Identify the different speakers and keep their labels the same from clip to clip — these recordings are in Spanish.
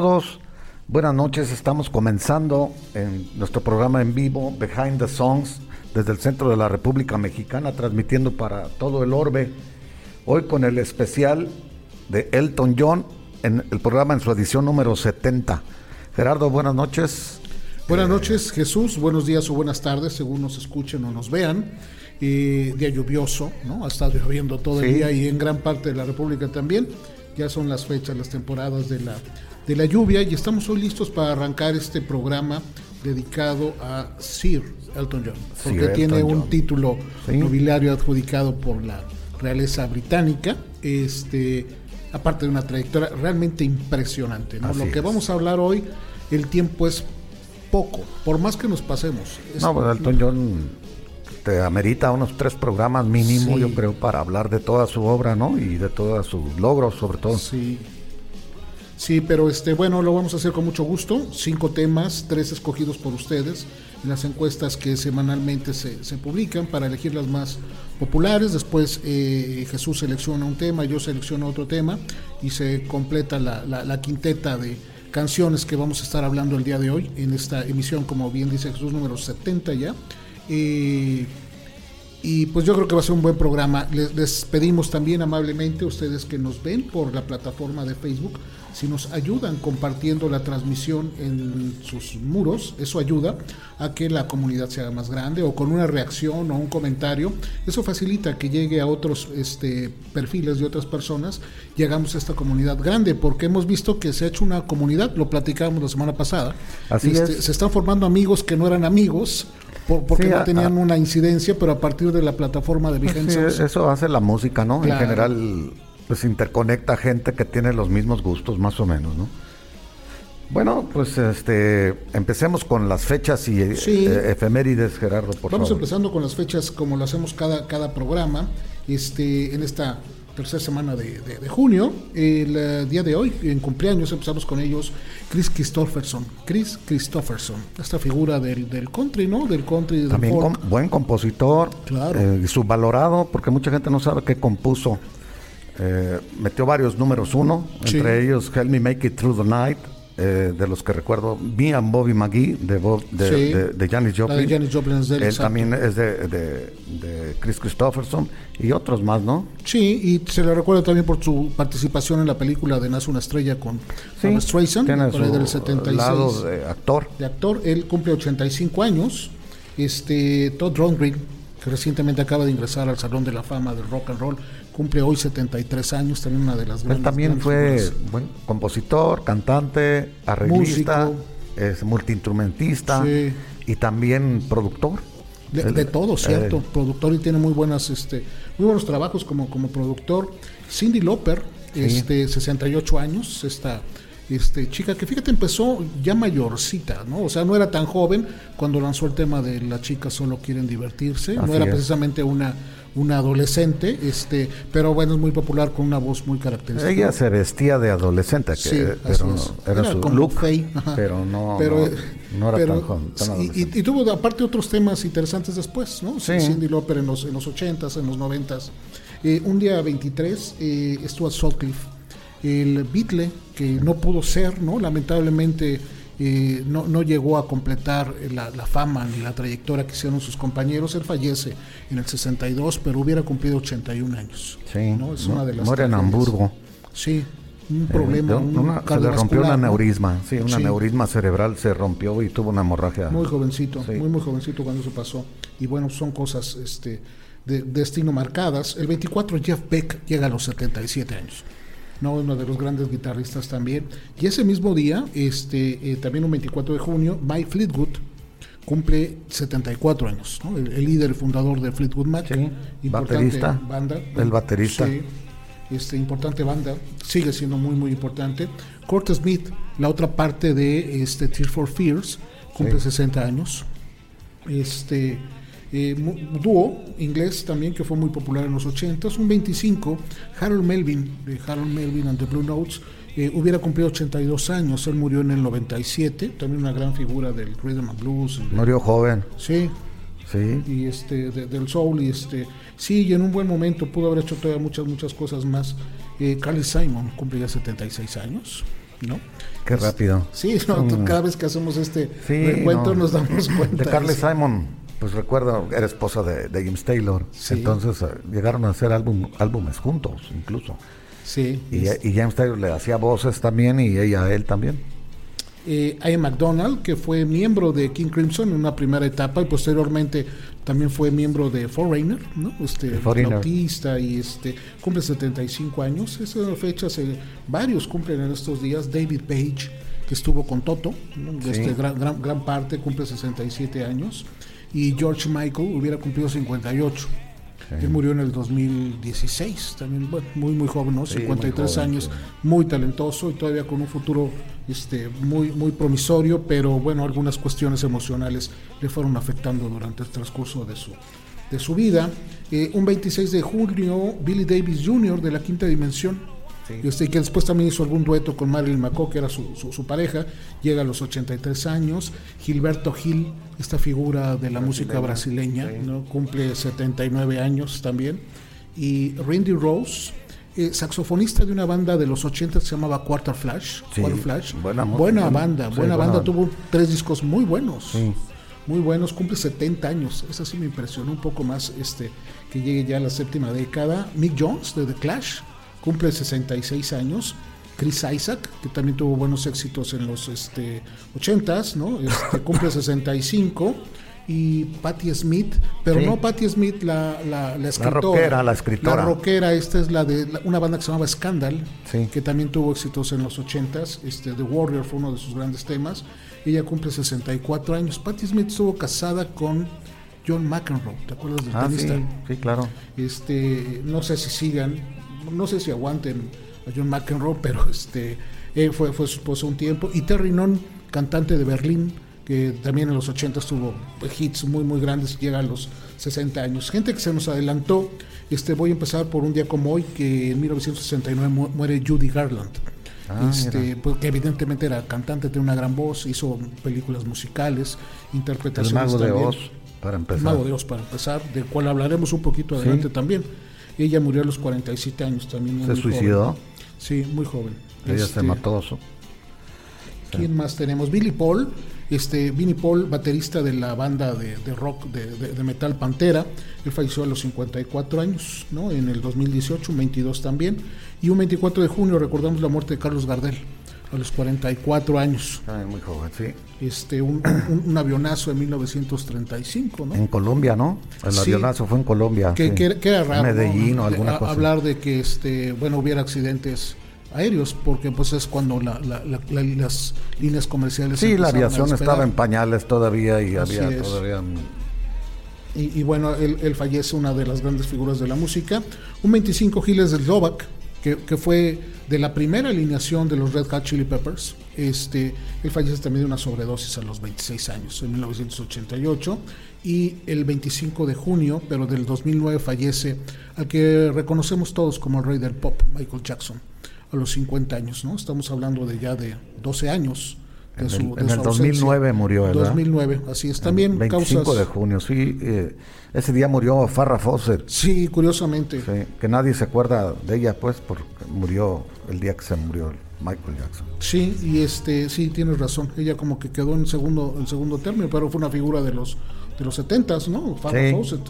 Speaker 1: todos, buenas noches. Estamos comenzando en nuestro programa en vivo, Behind the Songs, desde el centro de la República Mexicana, transmitiendo para todo el orbe. Hoy con el especial de Elton John en el programa en su edición número 70. Gerardo, buenas noches.
Speaker 2: Buenas noches, Jesús. Buenos días o buenas tardes, según nos escuchen o nos vean. Eh, día lluvioso, ¿no? Ha estado lloviendo todo el día y en gran parte de la República también. Ya son las fechas, las temporadas de la de la lluvia y estamos hoy listos para arrancar este programa dedicado a Sir Elton John, porque tiene un título nobiliario adjudicado por la realeza británica, este, aparte de una trayectoria realmente impresionante. Lo que vamos a hablar hoy, el tiempo es poco, por más que nos pasemos.
Speaker 1: no, pues Elton John te amerita unos tres programas mínimo, yo creo, para hablar de toda su obra, ¿no? Y de todos sus logros, sobre todo.
Speaker 2: Sí, Sí, pero este, bueno, lo vamos a hacer con mucho gusto. Cinco temas, tres escogidos por ustedes en las encuestas que semanalmente se, publican para elegir las más populares. Después eh, Jesús selecciona un tema, yo selecciono otro tema y se completa la, quinteta de canciones que vamos a estar hablando el día de hoy en esta emisión, como bien dice Jesús, número 70 ya. Eh, y pues yo creo que va a ser un buen programa. les pedimos también amablemente a ustedes que nos ven por la plataforma de Facebook si nos ayudan compartiendo la transmisión en sus muros, eso ayuda a que la comunidad sea más grande o con una reacción o un comentario, eso facilita que llegue a otros este, perfiles de otras personas y hagamos esta comunidad grande, porque hemos visto que se ha hecho una comunidad, lo platicábamos la semana pasada,
Speaker 1: Así este,
Speaker 2: se están formando amigos que no eran amigos, porque no tenían una incidencia, pero a partir de la plataforma de vigencia.
Speaker 1: eso hace la música, ¿no? En general pues interconecta gente que tiene los mismos gustos más o menos, ¿no? Bueno, pues este empecemos con las fechas y eh, efemérides, Gerardo,
Speaker 2: por Vamos empezando con las fechas como lo hacemos cada, cada programa. Este, en esta tercera semana de, junio, el eh, día de hoy, en cumpleaños, empezamos con ellos, Chris Christopherson. Chris Christopherson, esta figura del, del country, ¿no? Del country.
Speaker 1: También buen compositor, claro. Eh, subvalorado, porque mucha gente no sabe qué compuso eh, metió varios números uno, entre ellos Help Me Make It Through the Night, eh, de los que recuerdo, Me and Bobby McGee, de, de, Janis Joplin. él, también es de, Chris Christopherson y otros más, ¿no?
Speaker 2: Sí, y se le recuerda también por su participación en la película de Nace una estrella con sí, Streisand, por del 76.
Speaker 1: Lado de actor.
Speaker 2: De actor, él cumple 85 años. Este, Todd Rundgren, que recientemente acaba de ingresar al Salón de la Fama del Rock and Roll, cumple hoy 73 años, también una de las
Speaker 1: grandes. Él también fue buen compositor, cantante, arreglista, es multiinstrumentista y también productor.
Speaker 2: De, todo, cierto, productor y tiene muy buenas, este, muy buenos trabajos como, como productor. Cindy Loper, este, 68 años, esta este, chica que fíjate empezó ya mayorcita, ¿no? O sea, no era tan joven cuando lanzó el tema de las chicas solo quieren divertirse, no era precisamente una una adolescente, este, pero bueno, es muy popular con una voz muy característica.
Speaker 1: Ella se vestía de adolescente, que, pero era, su look, pero no, pero, no, era tan, joven,
Speaker 2: y, tuvo aparte otros temas interesantes después, ¿no? Cindy Lauper en los, en los 80s, en los 90s. Eh, un día 23 eh, estuvo a Sutcliffe, el Beatle, que no pudo ser, ¿no? Lamentablemente no, no, llegó a completar la, fama ni la trayectoria que hicieron sus compañeros. Él fallece en el 62, pero hubiera cumplido 81 años.
Speaker 1: Sí, ¿no? Es una de las muere en Hamburgo.
Speaker 2: Sí, un problema.
Speaker 1: se le rompió un aneurisma, sí, un aneurisma cerebral se rompió y tuvo una hemorragia.
Speaker 2: Muy jovencito, muy, muy jovencito cuando eso pasó. Y bueno, son cosas este, de destino marcadas. El 24, Jeff Beck llega a los 77 años. ¿No? uno de los grandes guitarristas también. Y ese mismo día, este, eh, también un 24 de junio, Mike Fleetwood cumple 74 años, el, líder fundador de Fleetwood Mac,
Speaker 1: baterista,
Speaker 2: banda,
Speaker 1: el baterista.
Speaker 2: este, importante banda, sigue siendo muy, muy importante. Kurt Smith, la otra parte de este, Tears for Fears, cumple 60 años. Este, eh, dúo inglés también que fue muy popular en los 80 un 25, Harold Melvin, de Harold Melvin and the Blue Notes, eh, hubiera cumplido 82 años, él murió en el 97, también una gran figura del rhythm and blues.
Speaker 1: Murió joven.
Speaker 2: Sí. Sí. Y este, del soul, y este, sí, y en un buen momento pudo haber hecho todavía muchas, muchas cosas más. Eh, Carly Simon cumplía 76 años, ¿no?
Speaker 1: Qué rápido.
Speaker 2: Sí, mm. cada vez que hacemos este encuentro nos damos cuenta.
Speaker 1: De Carly Simon pues recuerdo, era esposa de, James Taylor, entonces eh, llegaron a hacer álbum, álbumes juntos incluso.
Speaker 2: Sí.
Speaker 1: Y, James Taylor le hacía voces también y ella a él también.
Speaker 2: Eh, Ian McDonald, que fue miembro de King Crimson en una primera etapa y posteriormente también fue miembro de Foreigner, ¿no? Este, autista y este, cumple 75 años. Esa fecha se, varios cumplen en estos días. David Page, que estuvo con Toto, este, gran, gran, gran parte, cumple 67 años y George Michael hubiera cumplido 58. Él murió en el 2016, también muy muy joven, ¿no? 53 años, muy talentoso y todavía con un futuro este, muy, muy promisorio, pero bueno, algunas cuestiones emocionales le fueron afectando durante el transcurso de su, de su vida. Eh, un 26 de junio, Billy Davis Jr. de la Quinta Dimensión este, que después también hizo algún dueto con Marilyn McCoy, que era su, su, pareja, llega a los 83 años. Gilberto Gil, esta figura de la música brasileña, ¿no? cumple 79 años también. Y Randy Rose, eh, saxofonista de una banda de los 80 que se llamaba Quarter Flash. Flash. Buena, buena banda, buena banda, tuvo tres discos muy buenos. Muy buenos, cumple 70 años. Eso sí me impresionó un poco más este que llegue ya a la séptima década. Mick Jones de The Clash, cumple 66 años. Chris Isaac, que también tuvo buenos éxitos en los este, 80s, ¿no? Este, cumple 65. Y Patti Smith, pero no Patti Smith, la, la, la escritora.
Speaker 1: La rockera, la escritora.
Speaker 2: La rockera, esta es la de una banda que se llamaba Scandal, que también tuvo éxitos en los 80s. Este, The Warrior fue uno de sus grandes temas. Ella cumple 64 años. Patti Smith estuvo casada con John McEnroe, ¿te acuerdas del
Speaker 1: ah, tenista? Sí, sí, claro.
Speaker 2: Este, no sé si sigan, no sé si aguanten a John McEnroe, pero este eh, fue, fue su esposo un tiempo. Y Terry Non, cantante de Berlín, que también en los 80 tuvo hits muy muy grandes, llega a los 60 años. Gente que se nos adelantó, este voy a empezar por un día como hoy, que en 1969 muere Judy Garland. Ah, este, pues, que evidentemente era cantante, tiene una gran voz, hizo películas musicales, interpretaciones.
Speaker 1: El Mago de Oz, para empezar. El
Speaker 2: Mago de Oz, para empezar, del cual hablaremos un poquito adelante también. Ella murió a los 47 años también.
Speaker 1: ¿Se suicidó?
Speaker 2: Sí, muy joven.
Speaker 1: Ella se este, mató.
Speaker 2: ¿Quién más tenemos? Billy Paul, este, Billy Paul, baterista de la banda de, rock, de, metal Pantera. Él falleció a los 54 años, ¿no? En el 2018, un 22 también. Y un 24 de junio recordamos la muerte de Carlos Gardel a los 44 años.
Speaker 1: muy joven, sí.
Speaker 2: Este, un, un, avionazo en 1935, ¿no?
Speaker 1: En Colombia, ¿no? El avionazo fue en Colombia.
Speaker 2: Que, era raro.
Speaker 1: Medellín o alguna cosa.
Speaker 2: Hablar de que, este, bueno, hubiera accidentes aéreos, porque pues es cuando la, las líneas comerciales...
Speaker 1: Sí, la aviación estaba en pañales todavía y había todavía...
Speaker 2: Y, y, bueno, él, él, fallece una de las grandes figuras de la música. Un 25 Giles del Slovak, que, que fue de la primera alineación de los Red Hot Chili Peppers. Este, él fallece también de una sobredosis a los 26 años, en 1988. Y el 25 de junio, pero del 2009, fallece al que reconocemos todos como el rey del pop, Michael Jackson, a los 50 años. ¿no? Estamos hablando de ya de 12 años.
Speaker 1: De en el, 2009 murió, ¿verdad?
Speaker 2: 2009, así es. También
Speaker 1: el 25 de junio, sí. Eh, ese día murió Farrah Fawcett.
Speaker 2: Sí, curiosamente.
Speaker 1: que nadie se acuerda de ella, pues, porque murió el día que se murió Michael Jackson.
Speaker 2: Sí, y este, sí, tienes razón. Ella como que quedó en segundo, en segundo término, pero fue una figura de los de los 70 ¿no? Farrah Fawcett.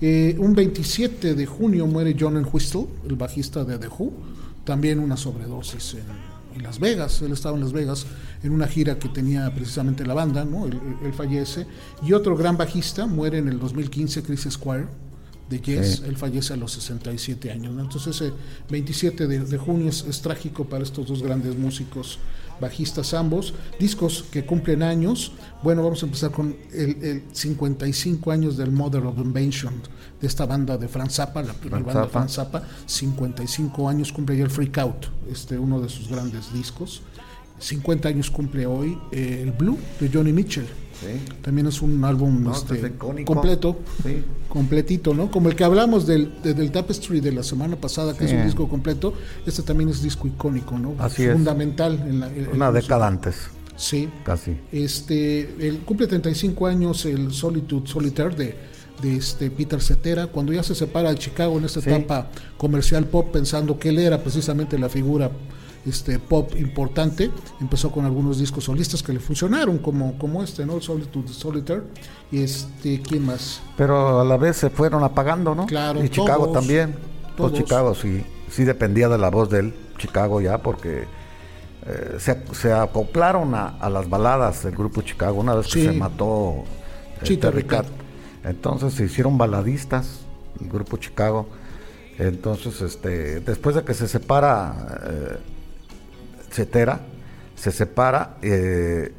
Speaker 2: Eh, un 27 de junio muere John Whistle, el bajista de The Who. También una sobredosis en, Las Vegas. Él estaba en Las Vegas en una gira que tenía precisamente la banda, ¿no? Él, él, fallece. Y otro gran bajista muere en el 2015, Chris Squire de Yes, él fallece a los 67 años. Entonces ese 27 de, junio es, trágico para estos dos grandes músicos, bajistas ambos, discos que cumplen años. Bueno, vamos a empezar con el, 55 años del Mother of Invention, de esta banda de Franz Zappa, la primera banda de Franz Zappa, 55 años cumple ya el Freak Out, este, uno de sus grandes discos. 50 años cumple hoy eh, el Blue de Johnny Mitchell. También es un álbum este, completo, completito, ¿no? Como el que hablamos del, del Tapestry de la semana pasada, que es un disco completo, este también es disco icónico, ¿no?
Speaker 1: Así
Speaker 2: Fundamental en la.
Speaker 1: Una década antes.
Speaker 2: Sí.
Speaker 1: Casi.
Speaker 2: Este, el, cumple 35 años el Solitude Solitaire de, de este Peter Cetera, cuando ya se separa de Chicago en esta etapa comercial pop, pensando que él era precisamente la figura este pop importante. Empezó con algunos discos solistas que le funcionaron, como, como este, ¿no? Solitude Solitaire. Y este, ¿quién más?
Speaker 1: Pero a la vez se fueron apagando, ¿no?
Speaker 2: Claro.
Speaker 1: Y Chicago también. Pues Chicago sí, sí dependía de la voz de él, Chicago ya, porque eh, se, acoplaron a, las baladas del grupo Chicago una vez que se mató
Speaker 2: eh,
Speaker 1: Entonces se hicieron baladistas, el grupo Chicago. Entonces, este, después de que se separa eh, etcétera, se separa. Eh,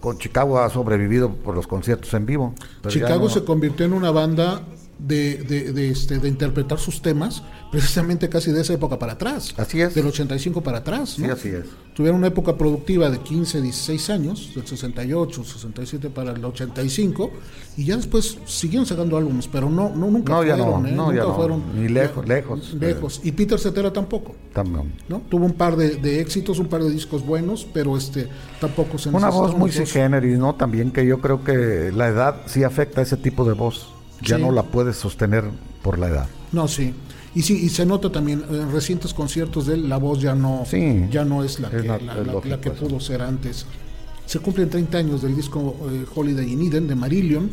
Speaker 1: con Chicago ha sobrevivido por los conciertos en vivo.
Speaker 2: Chicago se convirtió en una banda de, de, este, de interpretar sus temas precisamente casi de esa época para atrás.
Speaker 1: Así es.
Speaker 2: Del 85 para atrás.
Speaker 1: ¿no? Sí, así es.
Speaker 2: Tuvieron una época productiva de 15, 16 años, del 68, 67 para el 85, y ya después siguieron sacando álbumes, pero no, no nunca
Speaker 1: no,
Speaker 2: fueron.
Speaker 1: Ya no,
Speaker 2: ¿eh?
Speaker 1: nunca
Speaker 2: fueron.
Speaker 1: Ni lejos, lejos.
Speaker 2: Lejos. Y Peter Cetera tampoco.
Speaker 1: También.
Speaker 2: ¿no? Tuvo un par de, éxitos, un par de discos buenos, pero este tampoco se
Speaker 1: Una voz muy generis, ¿no? También que yo creo que la edad sí afecta a ese tipo de voz ya no la puedes sostener por la edad.
Speaker 2: No, sí. Y sí, y se nota también en recientes conciertos de él, la voz ya no, ya no es la que, la, que pudo ser antes. Se cumplen 30 años del disco eh, Holiday in Eden de Marillion,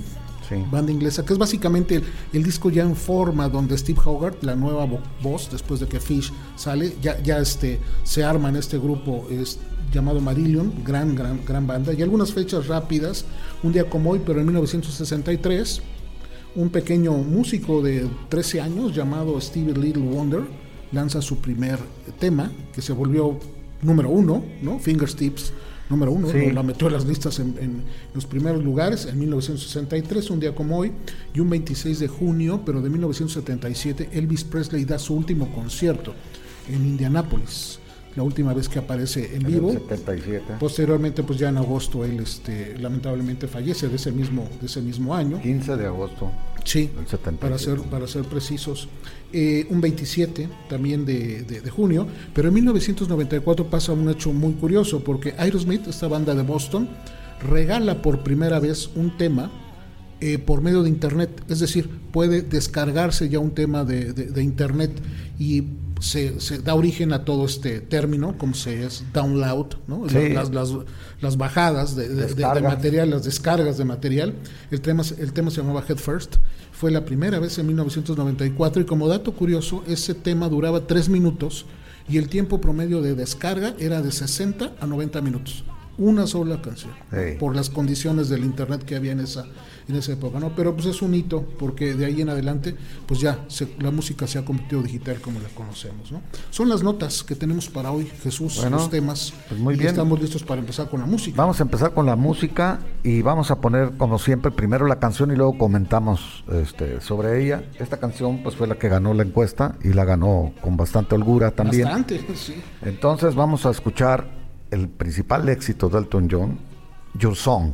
Speaker 2: banda inglesa, que es básicamente el, disco ya en forma donde Steve Hogarth, la nueva voz, después de que Fish sale, ya, ya este, se arma en este grupo es, llamado Marillion, gran, gran, gran banda, y algunas fechas rápidas, un día como hoy, pero en 1963 un pequeño músico de 13 años llamado Steve Little Wonder lanza su primer tema que se volvió número uno, ¿no? Fingertips número uno, la metió en las listas en, los primeros lugares en 1963, un día como hoy, y un 26 de junio, pero de 1977, Elvis Presley da su último concierto en Indianápolis la última vez que aparece en, vivo.
Speaker 1: 77.
Speaker 2: Posteriormente, pues ya en agosto él este, lamentablemente fallece de ese mismo, de ese mismo año.
Speaker 1: 15 de agosto.
Speaker 2: Sí, para ser, para ser precisos. Eh, un 27 también de, de, junio, pero en 1994 pasa un hecho muy curioso porque Aerosmith, esta banda de Boston, regala por primera vez un tema eh, por medio de internet, es decir, puede descargarse ya un tema de, de internet y se, da origen a todo este término, como se es download, ¿no? las, las, bajadas de, material, las descargas de material. El tema, el tema se llamaba Head First, fue la primera vez en 1994 y como dato curioso, ese tema duraba tres minutos y el tiempo promedio de descarga era de 60 a 90 minutos. Una sola canción, por las condiciones del internet que había en esa, en esa época, ¿no? Pero pues es un hito, porque de ahí en adelante, pues ya la música se ha convertido digital como la conocemos, ¿no? Son las notas que tenemos para hoy, Jesús, los temas.
Speaker 1: Pues muy bien.
Speaker 2: Estamos listos para empezar con la música.
Speaker 1: Vamos a empezar con la música y vamos a poner, como siempre, primero la canción y luego comentamos este, sobre ella. Esta canción, pues fue la que ganó la encuesta y la ganó con bastante holgura también.
Speaker 2: Bastante, sí.
Speaker 1: Entonces vamos a escuchar el principal éxito de Elton John, Your Song.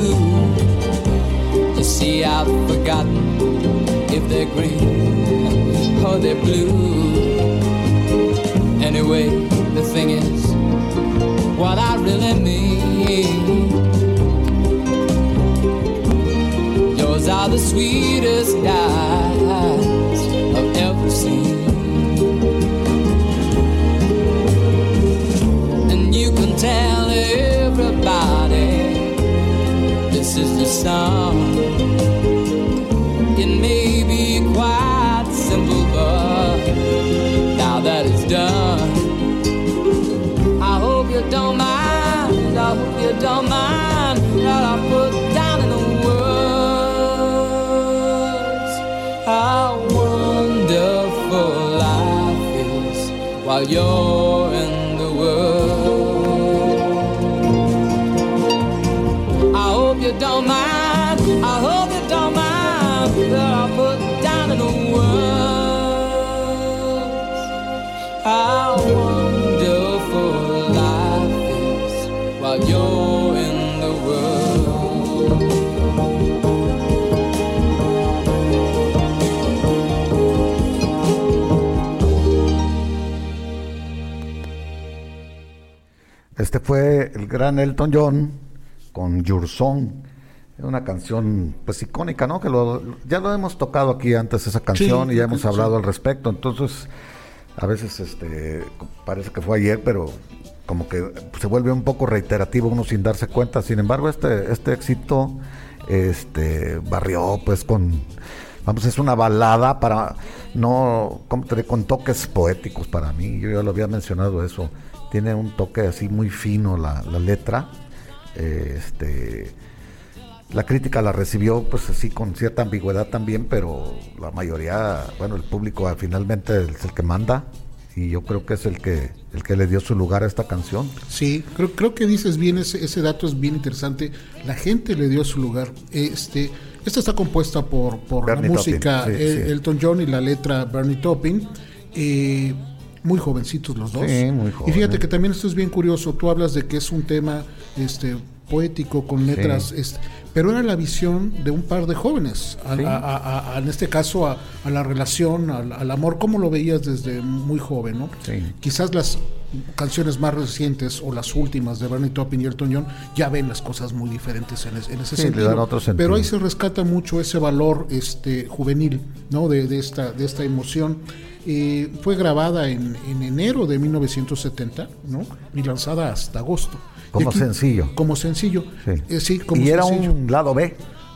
Speaker 3: I've forgotten if they're green or they're blue. Anyway,
Speaker 1: Este fue el gran Elton John con Your Song. Una canción pues icónica, ¿no? Que lo, ya lo hemos tocado aquí antes esa canción
Speaker 2: Sí,
Speaker 1: y ya hemos
Speaker 2: sí.
Speaker 1: hablado al respecto. Entonces, a veces este parece que fue ayer, pero como que se vuelve un poco reiterativo uno sin darse cuenta. Sin embargo, este este éxito este barrió pues con vamos, es una balada para no diré, con toques poéticos para mí. Yo ya lo había mencionado eso. Tiene un toque así muy fino la, la letra. Eh, este la crítica la recibió pues así con cierta ambigüedad también, pero la mayoría, bueno, el público ah, finalmente es el que manda y yo creo que es el que el que le dio su lugar a esta canción.
Speaker 2: Sí, creo, creo que dices bien, ese, ese dato es bien interesante. La gente le dio su lugar. Este, esta está compuesta por, por la música
Speaker 1: sí, sí.
Speaker 2: Elton John y la letra Bernie Taupin. Eh, muy jovencitos los dos.
Speaker 1: Sí, muy
Speaker 2: Y fíjate que también esto es bien curioso. Tú hablas de que es un tema este, poético con letras, este, pero era la visión de un par de jóvenes. A-
Speaker 1: Sí.
Speaker 2: a- en este caso, a, a la relación, al, amor. ¿Cómo lo veías desde muy joven? ¿no?
Speaker 1: Sí.
Speaker 2: Quizás las canciones más recientes o las últimas de Bernie Taupin y Elton John ya ven las cosas muy diferentes en, es- en ese
Speaker 1: Sí,
Speaker 2: sentido.
Speaker 1: dan otro sentido.
Speaker 2: Pero ahí se rescata mucho ese valor este juvenil, ¿no? De, de esta de esta emoción. Eh, fue grabada en, en enero de 1970, ¿no? Y lanzada hasta agosto.
Speaker 1: Como sencillo.
Speaker 2: Como sencillo.
Speaker 1: Sí.
Speaker 2: Eh, sí, como
Speaker 1: y era
Speaker 2: sencillo.
Speaker 1: un lado B.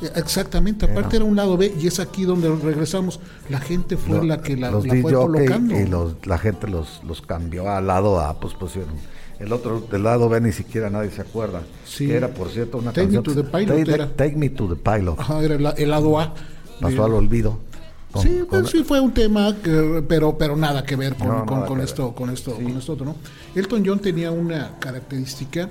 Speaker 2: Eh, Exactamente, aparte era un lado B y es aquí donde regresamos. La gente fue
Speaker 1: Lo-
Speaker 2: la que la,
Speaker 1: los
Speaker 2: la fue colocando.
Speaker 1: y los, la gente los, los cambió al lado A, pues pusieron el otro del lado B ni siquiera nadie se acuerda. Sí. era, por cierto, una
Speaker 2: Take Me to the Pilot.
Speaker 1: Take, Me to the Pilot.
Speaker 2: Ajá, era el, lado A.
Speaker 1: Pasó al olvido.
Speaker 2: Sí, pues, sí fue un tema, pero pero nada que ver con, con, esto, con esto, con esto otro, ¿no? Elton John tenía una característica.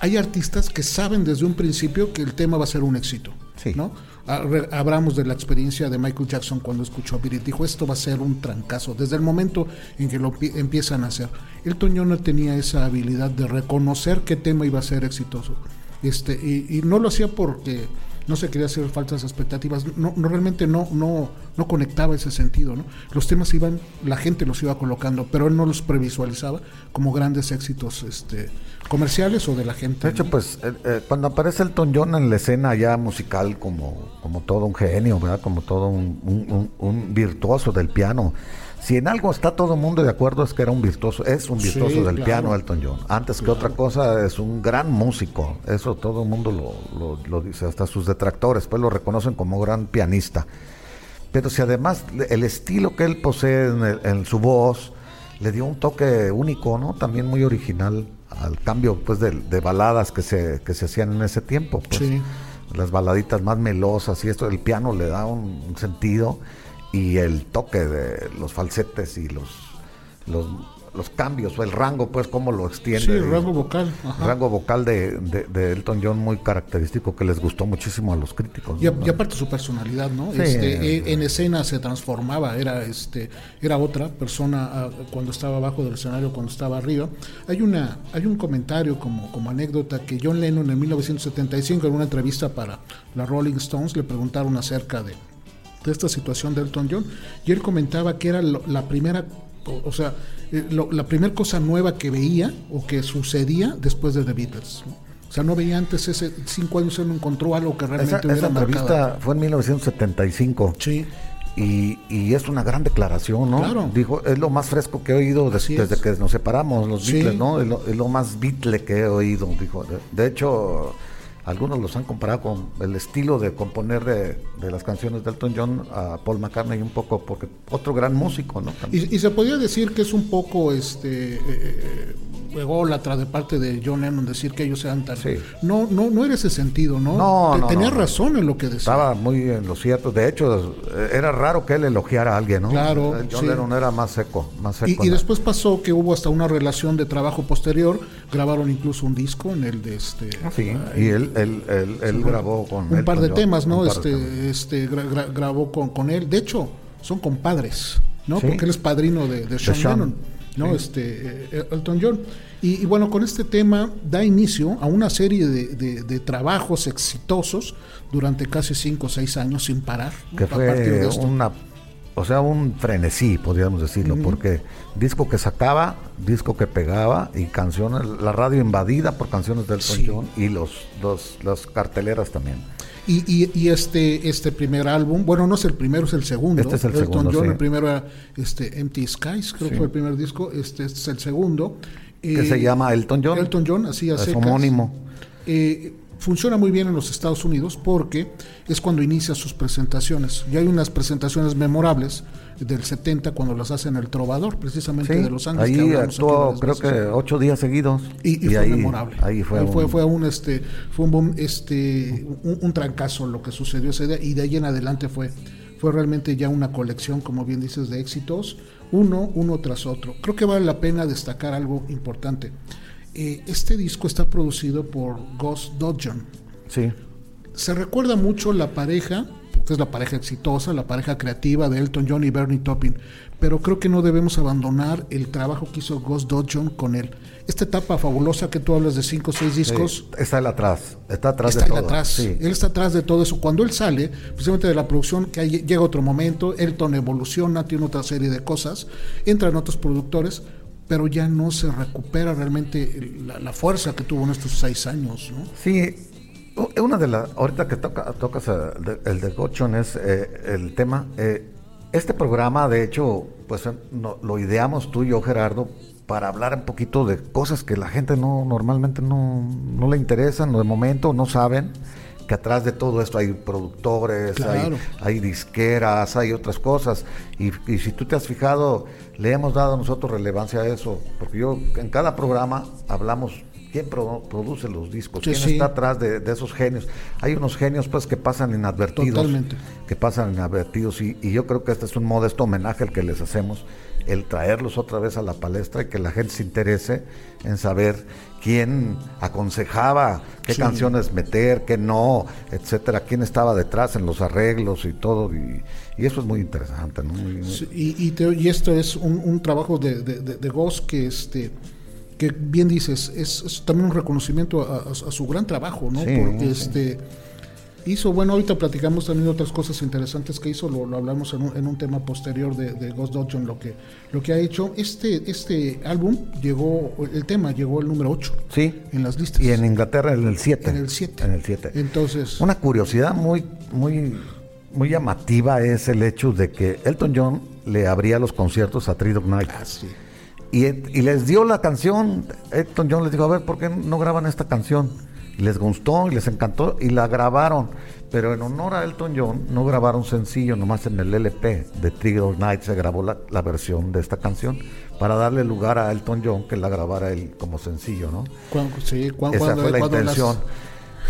Speaker 2: Hay artistas que saben desde un principio que el tema va a ser un éxito, sí. ¿no? Hablamos de la experiencia de Michael Jackson cuando escuchó a Beat dijo esto va a ser un trancazo desde el momento en que lo empiezan a hacer. Elton John no tenía esa habilidad de reconocer qué tema iba a ser exitoso. Este, y, no lo hacía porque no se quería hacer falsas expectativas, no, no, realmente no, no, no conectaba ese sentido, ¿no? Los temas iban, la gente los iba colocando, pero él no los previsualizaba como grandes éxitos este, comerciales o de la gente.
Speaker 1: De hecho, pues eh, eh, cuando aparece Elton John en la escena ya musical como, como todo un genio, ¿verdad? Como todo un, un, virtuoso del piano. Si en algo está todo el mundo de acuerdo es que era un virtuoso, es un virtuoso del piano Elton John. Antes que otra cosa es un gran músico, eso todo el mundo lo, lo, dice, hasta sus detractores, pues lo reconocen como gran pianista. Pero si además el estilo que él posee en, en su voz le dio un toque único, ¿no? También muy original al cambio pues de, baladas que se, que se hacían en ese tiempo. Pues, Las baladitas más melosas y esto, el piano le da un sentido y el toque de los falsetes y los, los los cambios o el rango, pues, cómo lo extiende.
Speaker 2: Sí, el rango vocal.
Speaker 1: rango vocal de, de, Elton John muy característico que les gustó muchísimo a los críticos.
Speaker 2: Y, aparte su personalidad, ¿no? Este, e, en escena se transformaba, era este era otra persona ah, cuando estaba abajo del escenario, cuando estaba arriba. Hay una hay un comentario como, como anécdota que John Lennon en 1975 en una entrevista para la Rolling Stones le preguntaron acerca de de esta situación de Elton John y él comentaba que era la primera o, sea, eh, la primera cosa nueva que veía o que sucedía después de The Beatles. O sea, no veía antes ese cinco años él no encontró algo que realmente
Speaker 1: esa, esa entrevista fue en 1975.
Speaker 2: Sí.
Speaker 1: Y, y, es una gran declaración, ¿no?
Speaker 2: Claro.
Speaker 1: Dijo, es lo más fresco que he oído desde que nos separamos los Beatles, ¿no? Es lo, es lo, más Beatle que he oído, dijo. de hecho, algunos los han comparado con el estilo de componer de, las canciones de Elton John a Paul McCartney un poco, porque otro gran músico, ¿no?
Speaker 2: Y, se podría decir que es un poco este eh, ególatra de parte de John Lennon decir que ellos sean tan... No, no, no era ese sentido, ¿no?
Speaker 1: No,
Speaker 2: Tenía razón en lo que decía.
Speaker 1: Estaba muy en lo cierto. De hecho, era raro que él elogiara a alguien, ¿no?
Speaker 2: Claro.
Speaker 1: John Lennon era más seco, más seco.
Speaker 2: Y, después pasó que hubo hasta una relación de trabajo posterior. Grabaron incluso un disco en el de este...
Speaker 1: Ah, sí, y él, él, él, grabó con...
Speaker 2: Un par de temas, ¿no? Este, este grabó con, con él. De hecho, son compadres, ¿no? Porque él es padrino de, de Sean, Lennon. ¿No? Este, eh, Elton John. Y, bueno, con este tema da inicio a una serie de, trabajos exitosos durante casi cinco o seis años sin parar.
Speaker 1: Que fue una, o sea, un frenesí, podríamos decirlo, porque disco que sacaba, disco que pegaba y canciones, la radio invadida por canciones del Elton John y los, los, las carteleras también.
Speaker 2: Y, y, este, este primer álbum, bueno, no es el primero, es el segundo.
Speaker 1: Este es el segundo.
Speaker 2: John, el primero era este, Empty Skies, creo que fue el primer disco. Este, este es el segundo.
Speaker 1: Que se llama Elton John.
Speaker 2: Elton John, así a
Speaker 1: Es homónimo.
Speaker 2: Eh, funciona muy bien en los Estados Unidos porque es cuando inicia sus presentaciones. Y hay unas presentaciones memorables del 70 cuando las hacen el Trovador, precisamente de Los Ángeles.
Speaker 1: Ahí actuó creo que ocho días seguidos.
Speaker 2: Y, fue memorable.
Speaker 1: Ahí fue,
Speaker 2: un, fue, fue un este fue un, este un, trancazo lo que sucedió ese día y de ahí en adelante fue fue realmente ya una colección, como bien dices, de éxitos, uno, uno tras otro. Creo que vale la pena destacar algo importante. Eh, este disco está producido por Ghost Dodgeon.
Speaker 1: Sí.
Speaker 2: Se recuerda mucho la pareja que es la pareja exitosa, la pareja creativa de Elton John y Bernie Taupin, pero creo que no debemos abandonar el trabajo que hizo Ghost Dodgeon con él. Esta etapa fabulosa que tú hablas de cinco o seis discos.
Speaker 1: está él atrás, está atrás
Speaker 2: de
Speaker 1: todo.
Speaker 2: Atrás. Él está atrás de todo eso. Cuando él sale, precisamente de la producción, que llega otro momento, Elton evoluciona, tiene otra serie de cosas, entran otros productores, pero ya no se recupera realmente la, fuerza que tuvo en estos seis años. ¿no?
Speaker 1: Sí, una de las, ahorita que toca, tocas el de Gochon es eh, el tema. Eh, este programa, de hecho, pues lo ideamos tú y yo, Gerardo, para hablar un poquito de cosas que la gente no normalmente no, no le interesan, o de momento no saben, que atrás de todo esto hay productores, hay, disqueras, hay otras cosas. Y, si tú te has fijado, le hemos dado nosotros relevancia a eso, porque yo en cada programa hablamos quién produce los discos, quién está atrás de, esos genios. Hay unos genios pues que pasan inadvertidos, Totalmente. que pasan inadvertidos y, y, yo creo que este es un modesto homenaje al que les hacemos, el traerlos otra vez a la palestra y que la gente se interese en saber quién aconsejaba qué canciones meter, qué no, etcétera, quién estaba detrás en los arreglos y todo, y, eso es muy interesante. ¿no?
Speaker 2: y, y, esto es un, trabajo de, de, de, Goss que, este, que bien dices, es, también un reconocimiento a, su gran trabajo, ¿no? Porque este hizo, bueno, ahorita platicamos también otras cosas interesantes que hizo, lo, hablamos en un, en un, tema posterior de, de Ghost Dodgeon, lo que, lo que ha hecho. Este, este álbum llegó, el tema llegó al número 8
Speaker 1: sí.
Speaker 2: en las listas.
Speaker 1: Y en Inglaterra en el 7.
Speaker 2: En el 7.
Speaker 1: En el 7.
Speaker 2: Entonces.
Speaker 1: Una curiosidad muy, muy, muy llamativa es el hecho de que Elton John le abría los conciertos a Three Dog Night.
Speaker 2: Ah, sí.
Speaker 1: Y, y les dio la canción, Elton John les dijo, a ver, ¿por qué no graban esta canción? Les gustó y les encantó y la grabaron. Pero en honor a Elton John no grabaron sencillo, nomás en el LP de Trigger Night se grabó la, versión de esta canción para darle lugar a Elton John que la grabara él como sencillo, ¿no?
Speaker 2: Cuando, sí, cuando,
Speaker 1: Esa fue la intención.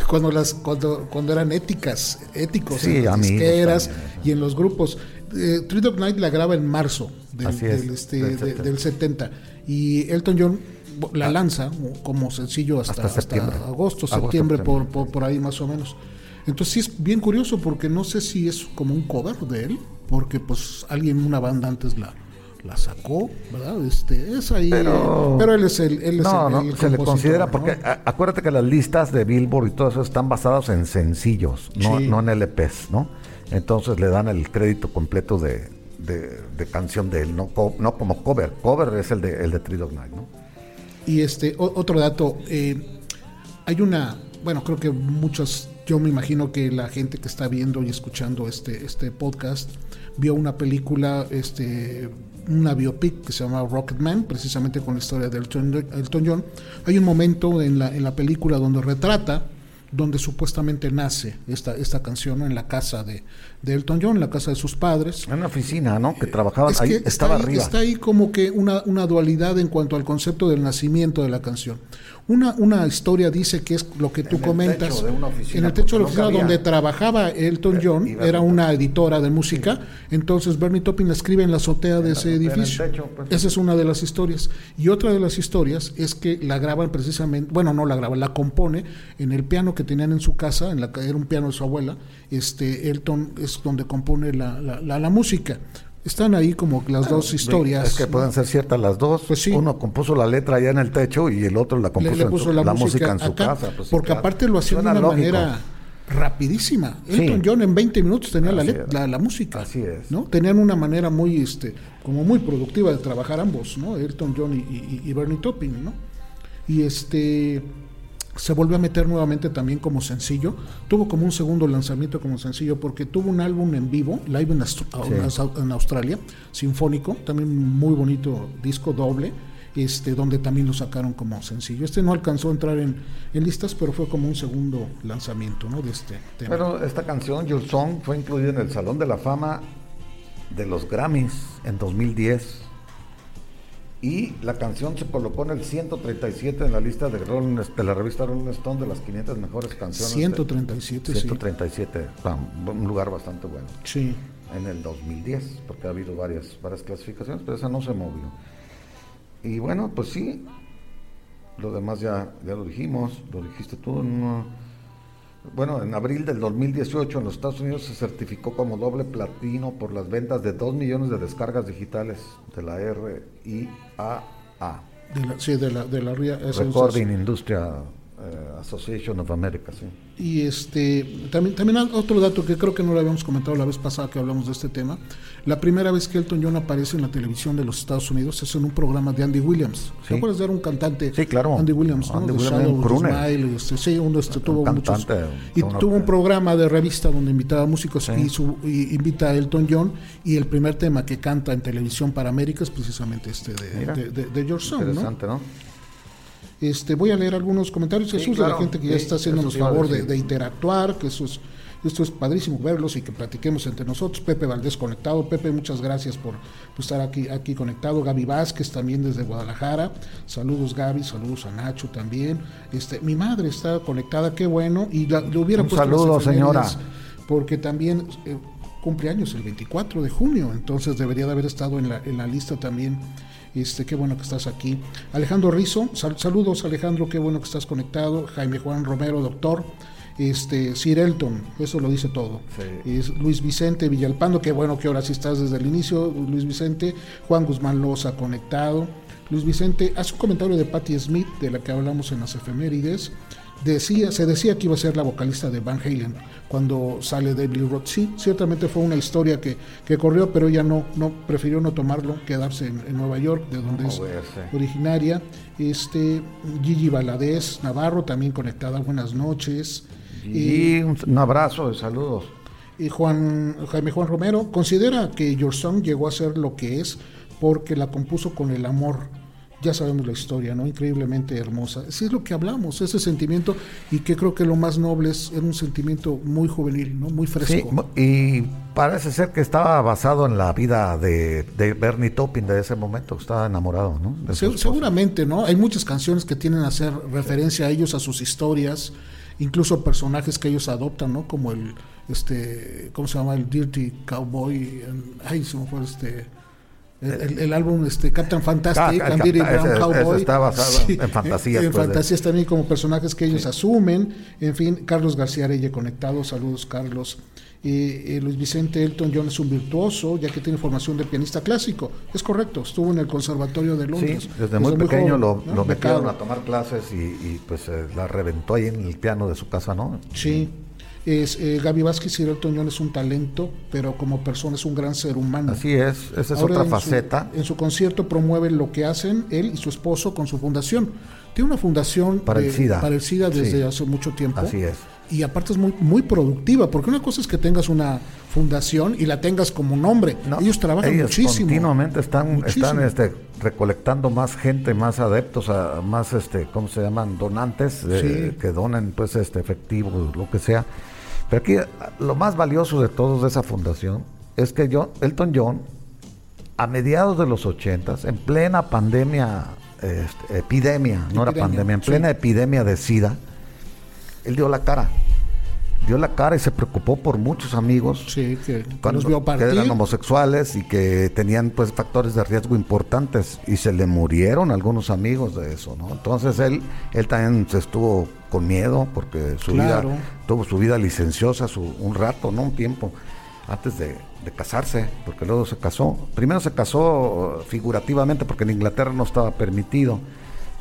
Speaker 2: cuando las cuando, cuando eran éticas éticos
Speaker 1: sí,
Speaker 2: en las y en los grupos eh, Three Dog Night la graba en marzo del, este, del 70 y Elton John la lanza como sencillo hasta, agosto, septiembre, por, por, ahí más o menos. Entonces sí es bien curioso porque no sé si es como un cover de él, porque pues alguien, una banda antes la, la sacó, ¿verdad? Este, es ahí, pero, él es el, él
Speaker 1: no, no, se le considera porque acuérdate que las listas de Billboard y todo eso están basadas en sencillos, no, no en LPs, ¿no? Entonces le dan el crédito completo de, de, canción de él, no, no como cover, cover es el de el de Three Dog Night, ¿no?
Speaker 2: Y este, otro dato, eh, hay una, bueno, creo que muchos, yo me imagino que la gente que está viendo y escuchando este, este podcast vio una película, este, una biopic que se llama Rocketman, precisamente con la historia de Elton, Elton John. Hay un momento en la, en la película donde retrata donde supuestamente nace esta, esta canción, en la casa de, de, Elton John, en la casa de sus padres.
Speaker 1: En una oficina, ¿no? Que trabajaba ahí, estaba
Speaker 2: arriba. Está ahí como que una, una dualidad en cuanto al concepto del nacimiento de la canción. Una, una historia dice que es lo que tú comentas. en el techo de la oficina donde trabajaba Elton John, era una editora de música. Entonces Bernie Taupin escribe en la azotea de ese edificio. Pues. Esa es una de las historias. Y otra de las historias es que la graban precisamente, bueno, no la graban, la compone en el piano que tenían en su casa, en la, era un piano de su abuela. Este Elton es donde compone la, la, la música. Están ahí como las dos historias.
Speaker 1: Es que pueden ser ciertas las dos. Pues Uno compuso la letra allá en el techo y el otro la compuso la, música, en su casa.
Speaker 2: Pues porque aparte lo hacía de una manera rapidísima. Elton John en 20 minutos tenía la, la, música.
Speaker 1: Así es.
Speaker 2: ¿no? Tenían una manera muy, este, como muy productiva de trabajar ambos, ¿no? Elton John y, y Bernie Taupin, ¿no? Y este se volvió a meter nuevamente también como sencillo. Tuvo como un segundo lanzamiento como sencillo porque tuvo un álbum en vivo, live en, en Australia, sinfónico, también muy bonito disco doble. Este, donde también lo sacaron como sencillo. Este no alcanzó a entrar en, listas, pero fue como un segundo lanzamiento ¿no? de este tema.
Speaker 1: Pero esta canción, Your Song, fue incluida en el Salón de la Fama de los Grammys en 2010 y la canción se colocó en el 137 en la lista de, de la revista Rolling Stone de las 500 mejores canciones.
Speaker 2: 137,
Speaker 1: 137, un lugar bastante bueno.
Speaker 2: Sí.
Speaker 1: En el 2010, porque ha habido varias, varias clasificaciones, pero esa no se movió. Y bueno, pues sí, lo demás ya, ya lo dijimos, lo dijiste tú. No, bueno, en abril del 2018 en los Estados Unidos se certificó como doble platino por las ventas de 2 millones de descargas digitales de la RIAA.
Speaker 2: De la, sí, de la, de la RIA.
Speaker 1: Recording Industria eh, Association of America, sí.
Speaker 2: Y este, también, también otro dato que creo que no lo habíamos comentado la vez pasada que hablamos de este tema. La primera vez que Elton John aparece en la televisión de los Estados Unidos es en un programa de Andy Williams. ¿Te acuerdas de un cantante?
Speaker 1: Sí, claro.
Speaker 2: Andy Williams, ¿no? Andy Williams, este, sí, uno este, tuvo muchos. Y tuvo un programa de revista donde invitaba músicos y, su, invita a Elton John. Y el primer tema que canta en televisión para América es precisamente este de, de, de, George Song,
Speaker 1: Interesante, ¿no?
Speaker 2: Este, voy a leer algunos comentarios, Jesús, de la gente que ya está haciéndonos favor de, de, interactuar, que eso es esto es padrísimo verlos y que platiquemos entre nosotros. Pepe Valdés conectado. Pepe, muchas gracias por, estar aquí, aquí conectado. Gaby Vázquez también desde Guadalajara. Saludos Gaby, saludos a Nacho también. Este, mi madre está conectada, qué bueno. Y la, le hubiera
Speaker 1: Un saludo, señora.
Speaker 2: Porque también eh, cumpleaños el 24 de junio, entonces debería de haber estado en la, en la lista también. Este, qué bueno que estás aquí. Alejandro Rizo, saludos Alejandro, qué bueno que estás conectado. Jaime Juan Romero, doctor este, Sir Elton, eso lo dice todo. Es Luis Vicente Villalpando, que bueno que ahora sí estás desde el inicio, Luis Vicente, Juan Guzmán Loza conectado. Luis Vicente hace un comentario de Patti Smith, de la que hablamos en las efemérides. Decía, se decía que iba a ser la vocalista de Van Halen cuando sale David Roth. Sí, ciertamente fue una historia que, que corrió, pero ella no, no prefirió no tomarlo, quedarse en, Nueva York, de donde es originaria. Este, Gigi Valadez Navarro, también conectada, buenas noches.
Speaker 1: Y, un, abrazo de saludos.
Speaker 2: Y Juan, Jaime Juan Romero considera que Your Song llegó a ser lo que es porque la compuso con el amor. Ya sabemos la historia, ¿no? Increíblemente hermosa. Sí es lo que hablamos, ese sentimiento, y que creo que lo más noble es, era un sentimiento muy juvenil, ¿no? Muy fresco.
Speaker 1: y parece ser que estaba basado en la vida de, de Bernie Topping de ese momento, estaba enamorado, ¿no?
Speaker 2: seguramente, ¿no? Hay muchas canciones que tienen a hacer referencia a ellos, a sus historias incluso personajes que ellos adoptan, ¿no? Como el, este, ¿cómo se llama? El Dirty Cowboy, ay, se me fue este... El, álbum este Captain Fantastic,
Speaker 1: ah, Dirty Brown Cowboy. está basado en fantasías.
Speaker 2: En, pues, fantasías también como personajes que ellos asumen. En fin, Carlos García Reyes conectado. Saludos, Carlos. Eh, Luis Vicente Elton John es un virtuoso, ya que tiene formación de pianista clásico. Es correcto, estuvo en el Conservatorio de Londres.
Speaker 1: Sí, desde, muy pequeño lo, metieron a tomar clases y, pues eh, la reventó ahí en el piano de su casa, ¿no?
Speaker 2: Sí. Es, eh, Gaby Vázquez y Elton John es un talento, pero como persona es un gran ser humano.
Speaker 1: Así es, esa es otra faceta.
Speaker 2: en su concierto promueven lo que hacen él y su esposo con su fundación. Tiene una fundación
Speaker 1: para el
Speaker 2: SIDA, desde hace mucho tiempo.
Speaker 1: Así es
Speaker 2: y aparte es muy, muy productiva, porque una cosa es que tengas una fundación y la tengas como nombre. ellos trabajan muchísimo.
Speaker 1: Continuamente están, están este, recolectando más gente, más adeptos, a, más, este, ¿cómo se llaman? Donantes eh, que donen pues este efectivo, lo que sea. Pero aquí lo más valioso de todos de esa fundación es que John, Elton John, a mediados de los ochentas, en plena pandemia, este, epidemia, no era pandemia, en plena epidemia de SIDA, él dio la cara. Dio la cara y se preocupó por muchos amigos
Speaker 2: sí, que,
Speaker 1: eran homosexuales y que tenían pues factores de riesgo importantes y se le murieron algunos amigos de eso, ¿no? Entonces él, él también se estuvo con miedo porque su vida tuvo su vida licenciosa su, un rato, no un tiempo antes de, de, casarse, porque luego se casó. Primero se casó figurativamente porque en Inglaterra no estaba permitido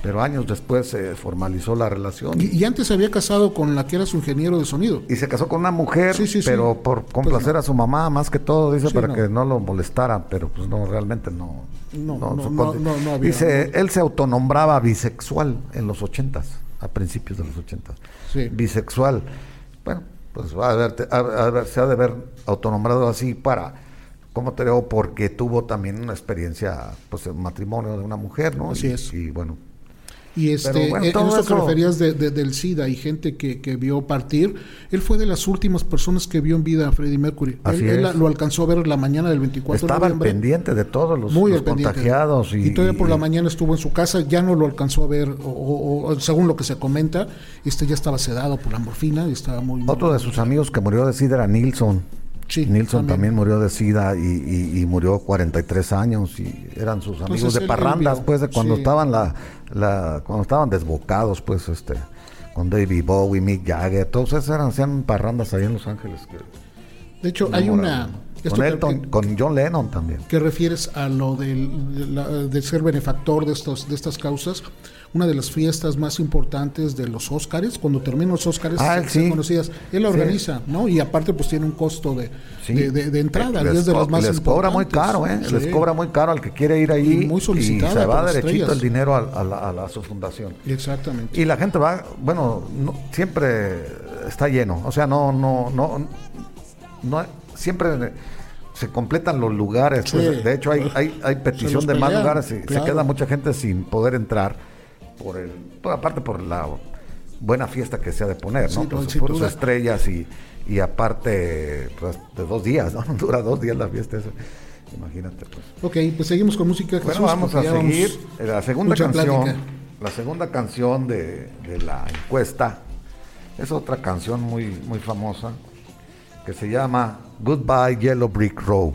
Speaker 1: pero años después se formalizó la relación.
Speaker 2: Y, antes se había casado con la que era su ingeniero de sonido.
Speaker 1: Y se casó con una mujer, pero por pues complacer a su mamá, más que todo, dice, para que no lo molestara, pero pues no, realmente no.
Speaker 2: No, no, no, no, había,
Speaker 1: Dice, él se autonombraba bisexual en los ochentas, a principios de los ochentas. Bisexual. Bueno, pues va a haber, se ha de haber autonombrado así para ¿cómo te digo? Porque tuvo también una experiencia, pues, el matrimonio de una mujer, ¿no?
Speaker 2: Así
Speaker 1: es. Y bueno,
Speaker 2: y este, en eso que referías de, del SIDA y gente que, que, vio partir, él fue de las últimas personas que vio en vida a Freddie Mercury. él, lo alcanzó a ver la mañana del 24
Speaker 1: Estaba
Speaker 2: de noviembre.
Speaker 1: pendiente de todos los, Muy contagiados.
Speaker 2: Y, todavía por la mañana estuvo en su casa, ya no lo alcanzó a ver, o, según lo que se comenta, este ya estaba sedado por la morfina y estaba muy...
Speaker 1: Otro de sus amigos que murió de SIDA era Nilsson. Sí, Nilsson también. murió de SIDA y, y, murió 43 años y eran sus amigos de parrandas, pues, de cuando estaban la, la, cuando estaban desbocados, pues, este, con David Bowie, Mick Jagger, todos esos eran, hacían parrandas ahí en Los Ángeles. Que,
Speaker 2: de hecho, hay una...
Speaker 1: Con, con John Lennon también.
Speaker 2: ¿Qué refieres a lo del, de, ser benefactor de, estos, de estas causas? Una de las fiestas más importantes de los Óscares. Cuando terminan los Óscares,
Speaker 1: ah,
Speaker 2: conocidas, él la organiza, ¿no? Y aparte, pues tiene un costo de, de, entrada.
Speaker 1: Les,
Speaker 2: de las más
Speaker 1: les cobra muy caro, ¿eh? Les cobra muy caro al que quiere ir ahí.
Speaker 2: Y muy solicitado.
Speaker 1: Y se va derechito el dinero a, la, su fundación.
Speaker 2: Exactamente.
Speaker 1: Y la gente va, bueno, siempre está lleno. O sea, no, no, no, no, siempre se completan los lugares. Pues, de hecho, hay, hay, hay petición de más lugares y se queda mucha gente sin poder entrar
Speaker 3: por el, aparte por la buena fiesta que se ha de poner, ¿no? por, sus estrellas y, y aparte pues, de dos días, ¿no? Dura dos días la fiesta esa. Imagínate, pues.
Speaker 2: Ok, pues seguimos con música.
Speaker 3: Jesús, bueno, vamos a seguir. La segunda canción, la segunda canción de, de, la encuesta es otra canción muy, muy famosa que se llama Goodbye Yellow Brick Road.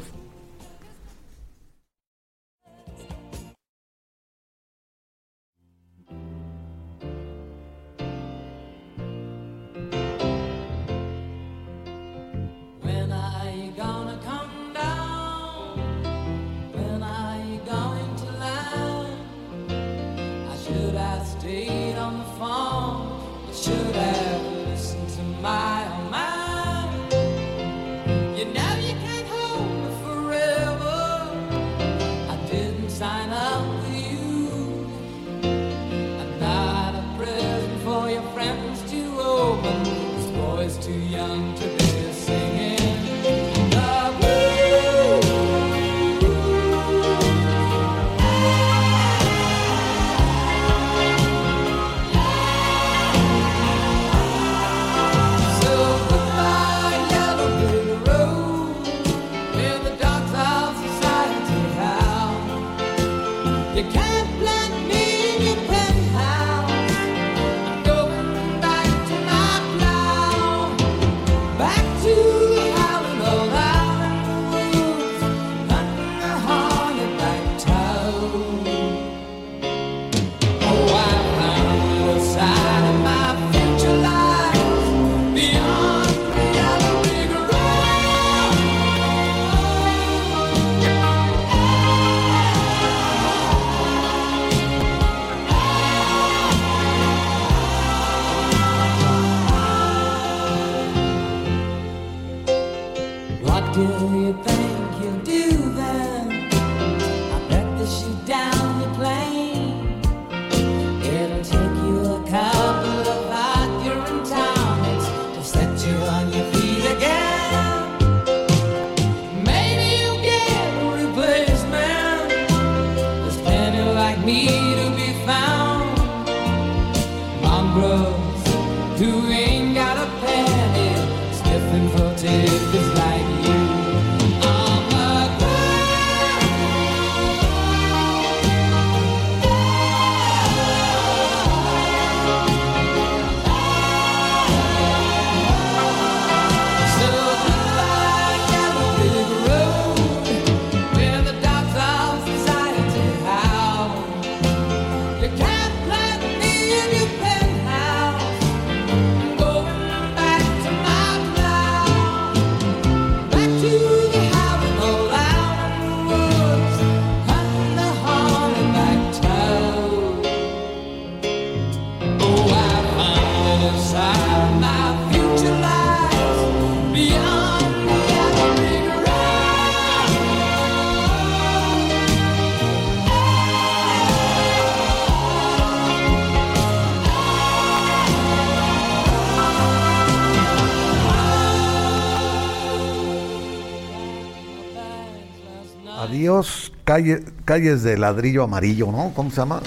Speaker 3: Calles de ladrillo amarillo, ¿no? ¿Cómo se llama?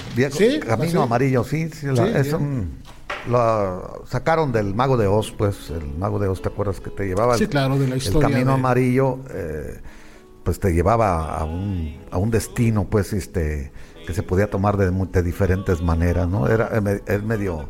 Speaker 3: Camino amarillo, sí, sí, es un, lo sacaron del Mago de Oz, pues, el Mago de Oz, ¿te acuerdas que te llevaba?
Speaker 2: Sí, claro, de la historia.
Speaker 3: El Camino amarillo, eh, pues te llevaba a un, a un destino, pues, este, que se podía tomar de, de diferentes maneras, ¿no? Era, es medio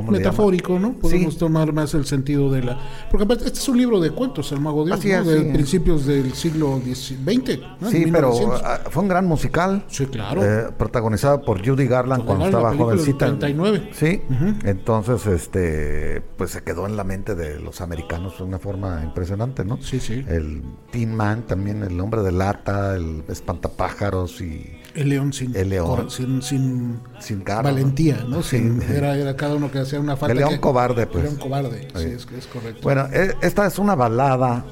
Speaker 2: metafórico, ¿no? Podemos tomar más el sentido de la... Porque aparte, este es un libro de cuentos, El Mago de Oz, de principios del siglo XX.
Speaker 3: Sí, pero ah, fue un gran musical.
Speaker 2: Sí, claro.
Speaker 3: Eh, protagonizado por Judy Garland cuando estaba jovencita.
Speaker 2: 39.
Speaker 3: Sí, entonces, este, pues se quedó en la mente de los americanos de una forma impresionante, ¿no?
Speaker 2: Sí, sí.
Speaker 3: El Tin Man también, el hombre de lata, el espantapájaros y...
Speaker 2: El león sin,
Speaker 3: el león.
Speaker 2: sin, sin, sin valentía, ¿no? Sin, era, era cada uno que hacía una falta.
Speaker 3: El león cobarde, pues.
Speaker 2: El león cobarde, sí, es, es, correcto.
Speaker 3: Bueno, e, esta es una balada,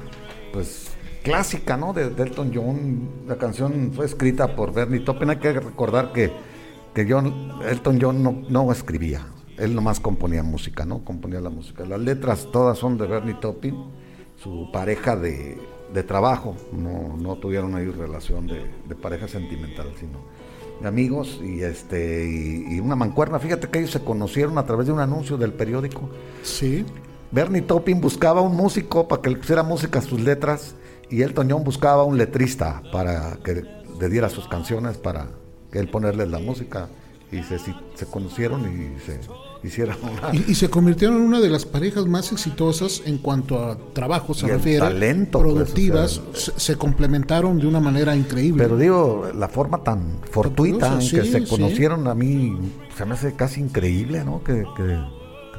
Speaker 3: pues clásica, ¿no? De, Elton John. La canción fue escrita por Bernie Taupin. Hay que recordar que, que John, Elton John no, no escribía. Él nomás componía música, ¿no? Componía la música. Las letras todas son de Bernie Taupin, su pareja de, de trabajo, no, no tuvieron ahí relación de, pareja sentimental, sino
Speaker 1: amigos y este y, una mancuerna. Fíjate que ellos se conocieron a través de un anuncio del periódico.
Speaker 2: Sí.
Speaker 1: Bernie Topping buscaba un músico para que le pusiera música a sus letras y Elton John buscaba un letrista para que le diera sus canciones para que él ponerles la música y se, se conocieron y se hicieron una...
Speaker 2: y, se convirtieron en una de las parejas más exitosas en cuanto a trabajo se refiere
Speaker 1: talento
Speaker 2: pues, productivas se, complementaron de una manera increíble
Speaker 1: pero digo la forma tan fortuita en que se conocieron a mí se me hace casi increíble no que, que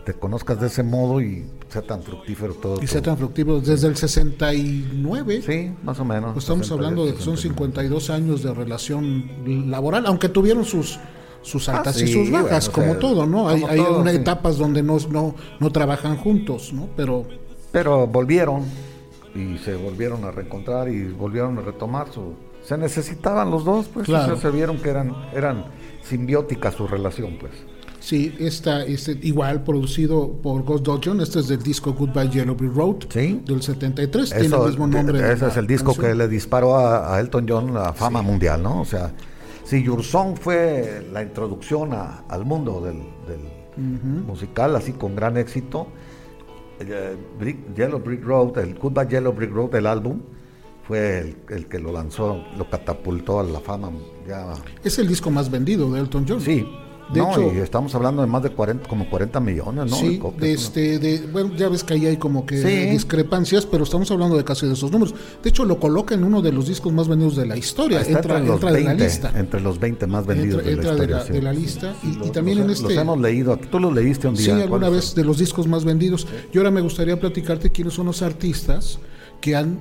Speaker 1: te conozcas de ese modo y sea tan fructífero todo.
Speaker 2: Y sea tan fructífero desde el 69.
Speaker 1: Sí, más o menos.
Speaker 2: Pues estamos hablando de que son 52 años de relación laboral, aunque tuvieron sus sus ah, altas y sus bajas, como todo, ¿no? Hay, hay una etapas donde no, no, no trabajan juntos, ¿no? Pero...
Speaker 1: Pero volvieron y se volvieron a reencontrar y volvieron a retomar su... Se necesitaban los dos, pues, se vieron que eran, eran simbiótica su relación, pues.
Speaker 2: Sí, está este, igual producido por Ghost Dodgeon. Este es del disco Goodbye Yellow Brick Road del 73. tiene el mismo nombre.
Speaker 1: Ese es el disco que le disparó a, Elton John la fama mundial, ¿no? O sea, si Your Song fue la introducción al mundo del, musical, así con gran éxito, eh, Yellow Brick Road, el Goodbye Yellow Brick Road, el álbum, fue el, el, que lo lanzó, lo catapultó a la fama. Ya.
Speaker 2: Es el disco más vendido de Elton John.
Speaker 1: Sí, no, y estamos hablando de más de 40, como 40 millones, ¿no?
Speaker 2: Sí, de este, de, bueno, ya ves que ahí hay como que discrepancias, pero estamos hablando de casi de esos números. De hecho, lo coloca en uno de los discos más vendidos de la historia. entra, entre, los 20, la lista.
Speaker 1: Entre los 20 más vendidos de, la historia,
Speaker 2: de, la, lista. Y, también en este.
Speaker 1: Los hemos leído, tú los leíste un día.
Speaker 2: Sí, alguna vez de los discos más vendidos. Y ahora me gustaría platicarte quiénes son los artistas que han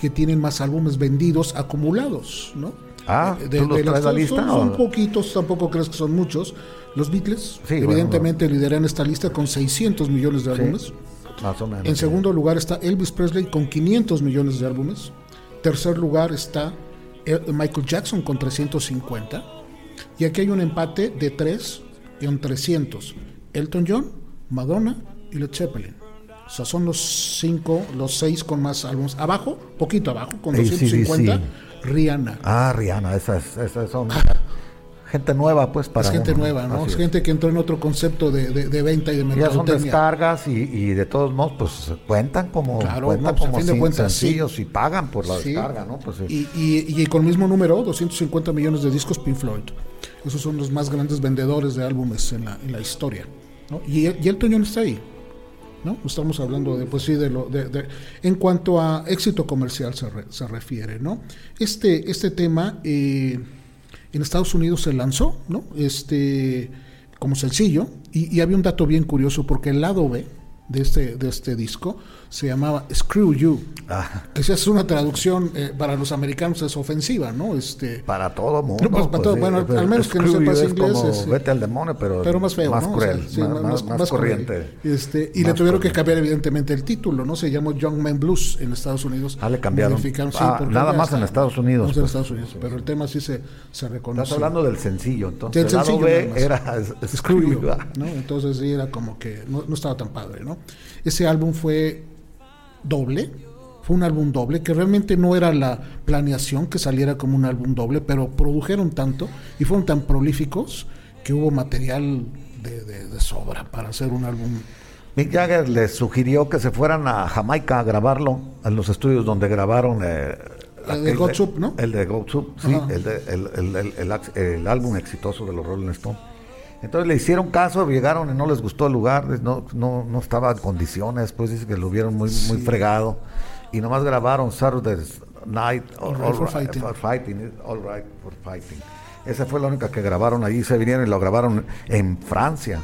Speaker 2: que tienen más álbumes vendidos acumulados, ¿no?
Speaker 1: Ah, de, ¿tú los traes la lista?
Speaker 2: Son, poquitos, tampoco crees que son muchos. Los Beatles, evidentemente, lideran esta lista con 600 millones de álbumes.
Speaker 1: más o menos.
Speaker 2: En segundo lugar está Elvis Presley con 500 millones de álbumes. Tercer lugar está Michael Jackson con 350. Y aquí hay un empate de 3 en 300. Elton John, Madonna y Led Zeppelin. O sea, son los cinco, los seis con más álbumes. Abajo, poquito abajo, con 250. Rihanna.
Speaker 1: Ah, Rihanna, esas, esas son gente nueva, pues para.
Speaker 2: Es gente nueva, ¿no? Es, gente que entró en otro concepto de, de, venta y de
Speaker 1: mercado. Ya son descargas y, y, de todos modos, pues cuentan como, claro, cuentan pues, como fin de cuentas, sencillos y pagan por la descarga, ¿no? Pues,
Speaker 2: y, y, y, con el mismo número, 250 millones de discos Pink Floyd. Esos son los más grandes vendedores de álbumes en la, en la historia. ¿no? Y, y el Toñón está ahí. ¿No? Estamos hablando de, pues sí, de lo, de, en cuanto a éxito comercial se, se refiere, ¿no? Este, este tema eh, en Estados Unidos se lanzó, ¿no? Este, como sencillo, y, y había un dato bien curioso, porque el lado B de este, de este disco se llamaba Screw You. Ah. Esa es una traducción eh, para los americanos es ofensiva, ¿no? Este
Speaker 1: para todo mundo.
Speaker 2: Pues, pues, bueno, al menos que no sepas inglés
Speaker 1: es, vete al demonio, pero,
Speaker 2: pero más feo,
Speaker 1: más cruel, más, corriente.
Speaker 2: Este, y le tuvieron que cambiar evidentemente el título, ¿no? Se llamó Young Man Blues en Estados Unidos.
Speaker 1: Ah, le cambiaron. Ah, nada más en Estados Unidos.
Speaker 2: en pues. Estados Unidos, pero el tema sí se, se reconoce.
Speaker 1: Estás hablando del sencillo, entonces. El sencillo B era
Speaker 2: Screw You, ¿no? Entonces sí era como que no, no estaba tan padre, ¿no? Ese álbum fue doble, fue un álbum doble, que realmente no era la planeación que saliera como un álbum doble, pero produjeron tanto y fueron tan prolíficos que hubo material de, sobra para hacer un álbum.
Speaker 1: Mick Jagger les sugirió que se fueran a Jamaica a grabarlo, a los estudios donde grabaron eh,
Speaker 2: el de Godsub, ¿no?
Speaker 1: El de Godsub, sí, el, el, álbum exitoso de los Rolling Stones. Entonces le hicieron caso, llegaron y no les gustó el lugar, no, no, no estaba en condiciones, pues dice que lo vieron muy, muy fregado. Y nomás grabaron Saturday Night, All, right, for, fighting. All Right for Fighting. Esa fue la única que grabaron allí, se vinieron y lo grabaron en Francia.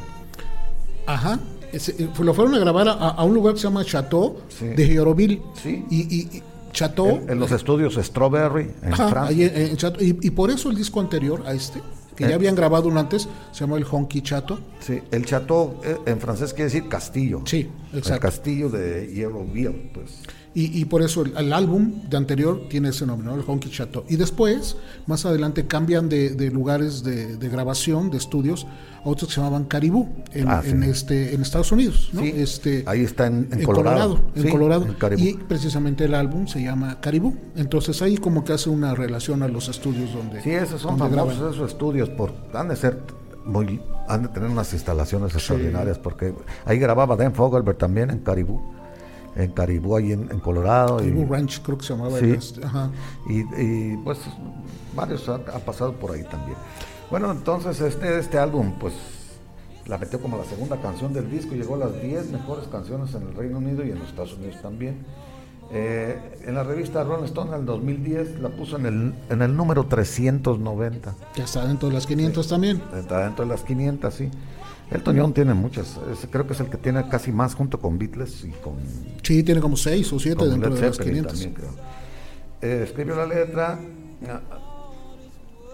Speaker 2: Ajá. Eh, lo fueron a grabar a, un lugar que se llama Chateau de Géroville.
Speaker 1: Sí.
Speaker 2: Y, Chateau.
Speaker 1: En, los estudios Strawberry, en Francia.
Speaker 2: y, por eso el disco anterior a este que ya eh. habían grabado un antes, se llamó el Honky Chato.
Speaker 1: Sí, el Chato eh, en francés quiere decir castillo.
Speaker 2: Sí, exacto.
Speaker 1: El castillo de Hierroville, pues.
Speaker 2: Y, por eso el, álbum de anterior tiene ese nombre, ¿no? el Honky Chateau. Y después, más adelante, cambian de, lugares de, grabación, de estudios, a otros que se llamaban Caribú, en, ah, este, en Estados Unidos. ¿no? este,
Speaker 1: ahí está en, Colorado.
Speaker 2: En Colorado. y precisamente el álbum se llama Caribú. Entonces ahí como que hace una relación a los estudios donde...
Speaker 1: Sí, esos son famosos esos estudios, por, han de ser muy, han de tener unas instalaciones extraordinarias, porque ahí grababa Dan Fogelberg también en Caribú en Caribú, ahí en, Colorado.
Speaker 2: Caribú Ranch, creo que se llamaba.
Speaker 1: Sí, este, Y, pues varios han, pasado por ahí también. Bueno, entonces este, este álbum, pues la metió como la segunda canción del disco, llegó a las 10 mejores canciones en el Reino Unido y en los Estados Unidos también. Eh, en la revista Rolling Stone en el 2010 la puso en el, en el número 390.
Speaker 2: Ya está dentro de las 500 también.
Speaker 1: Está dentro de las 500, sí. Elton John tiene muchas, creo que es el que tiene casi más junto con Beatles y con...
Speaker 2: Sí, tiene como seis o siete dentro de las 500.
Speaker 1: Eh, escribió la letra,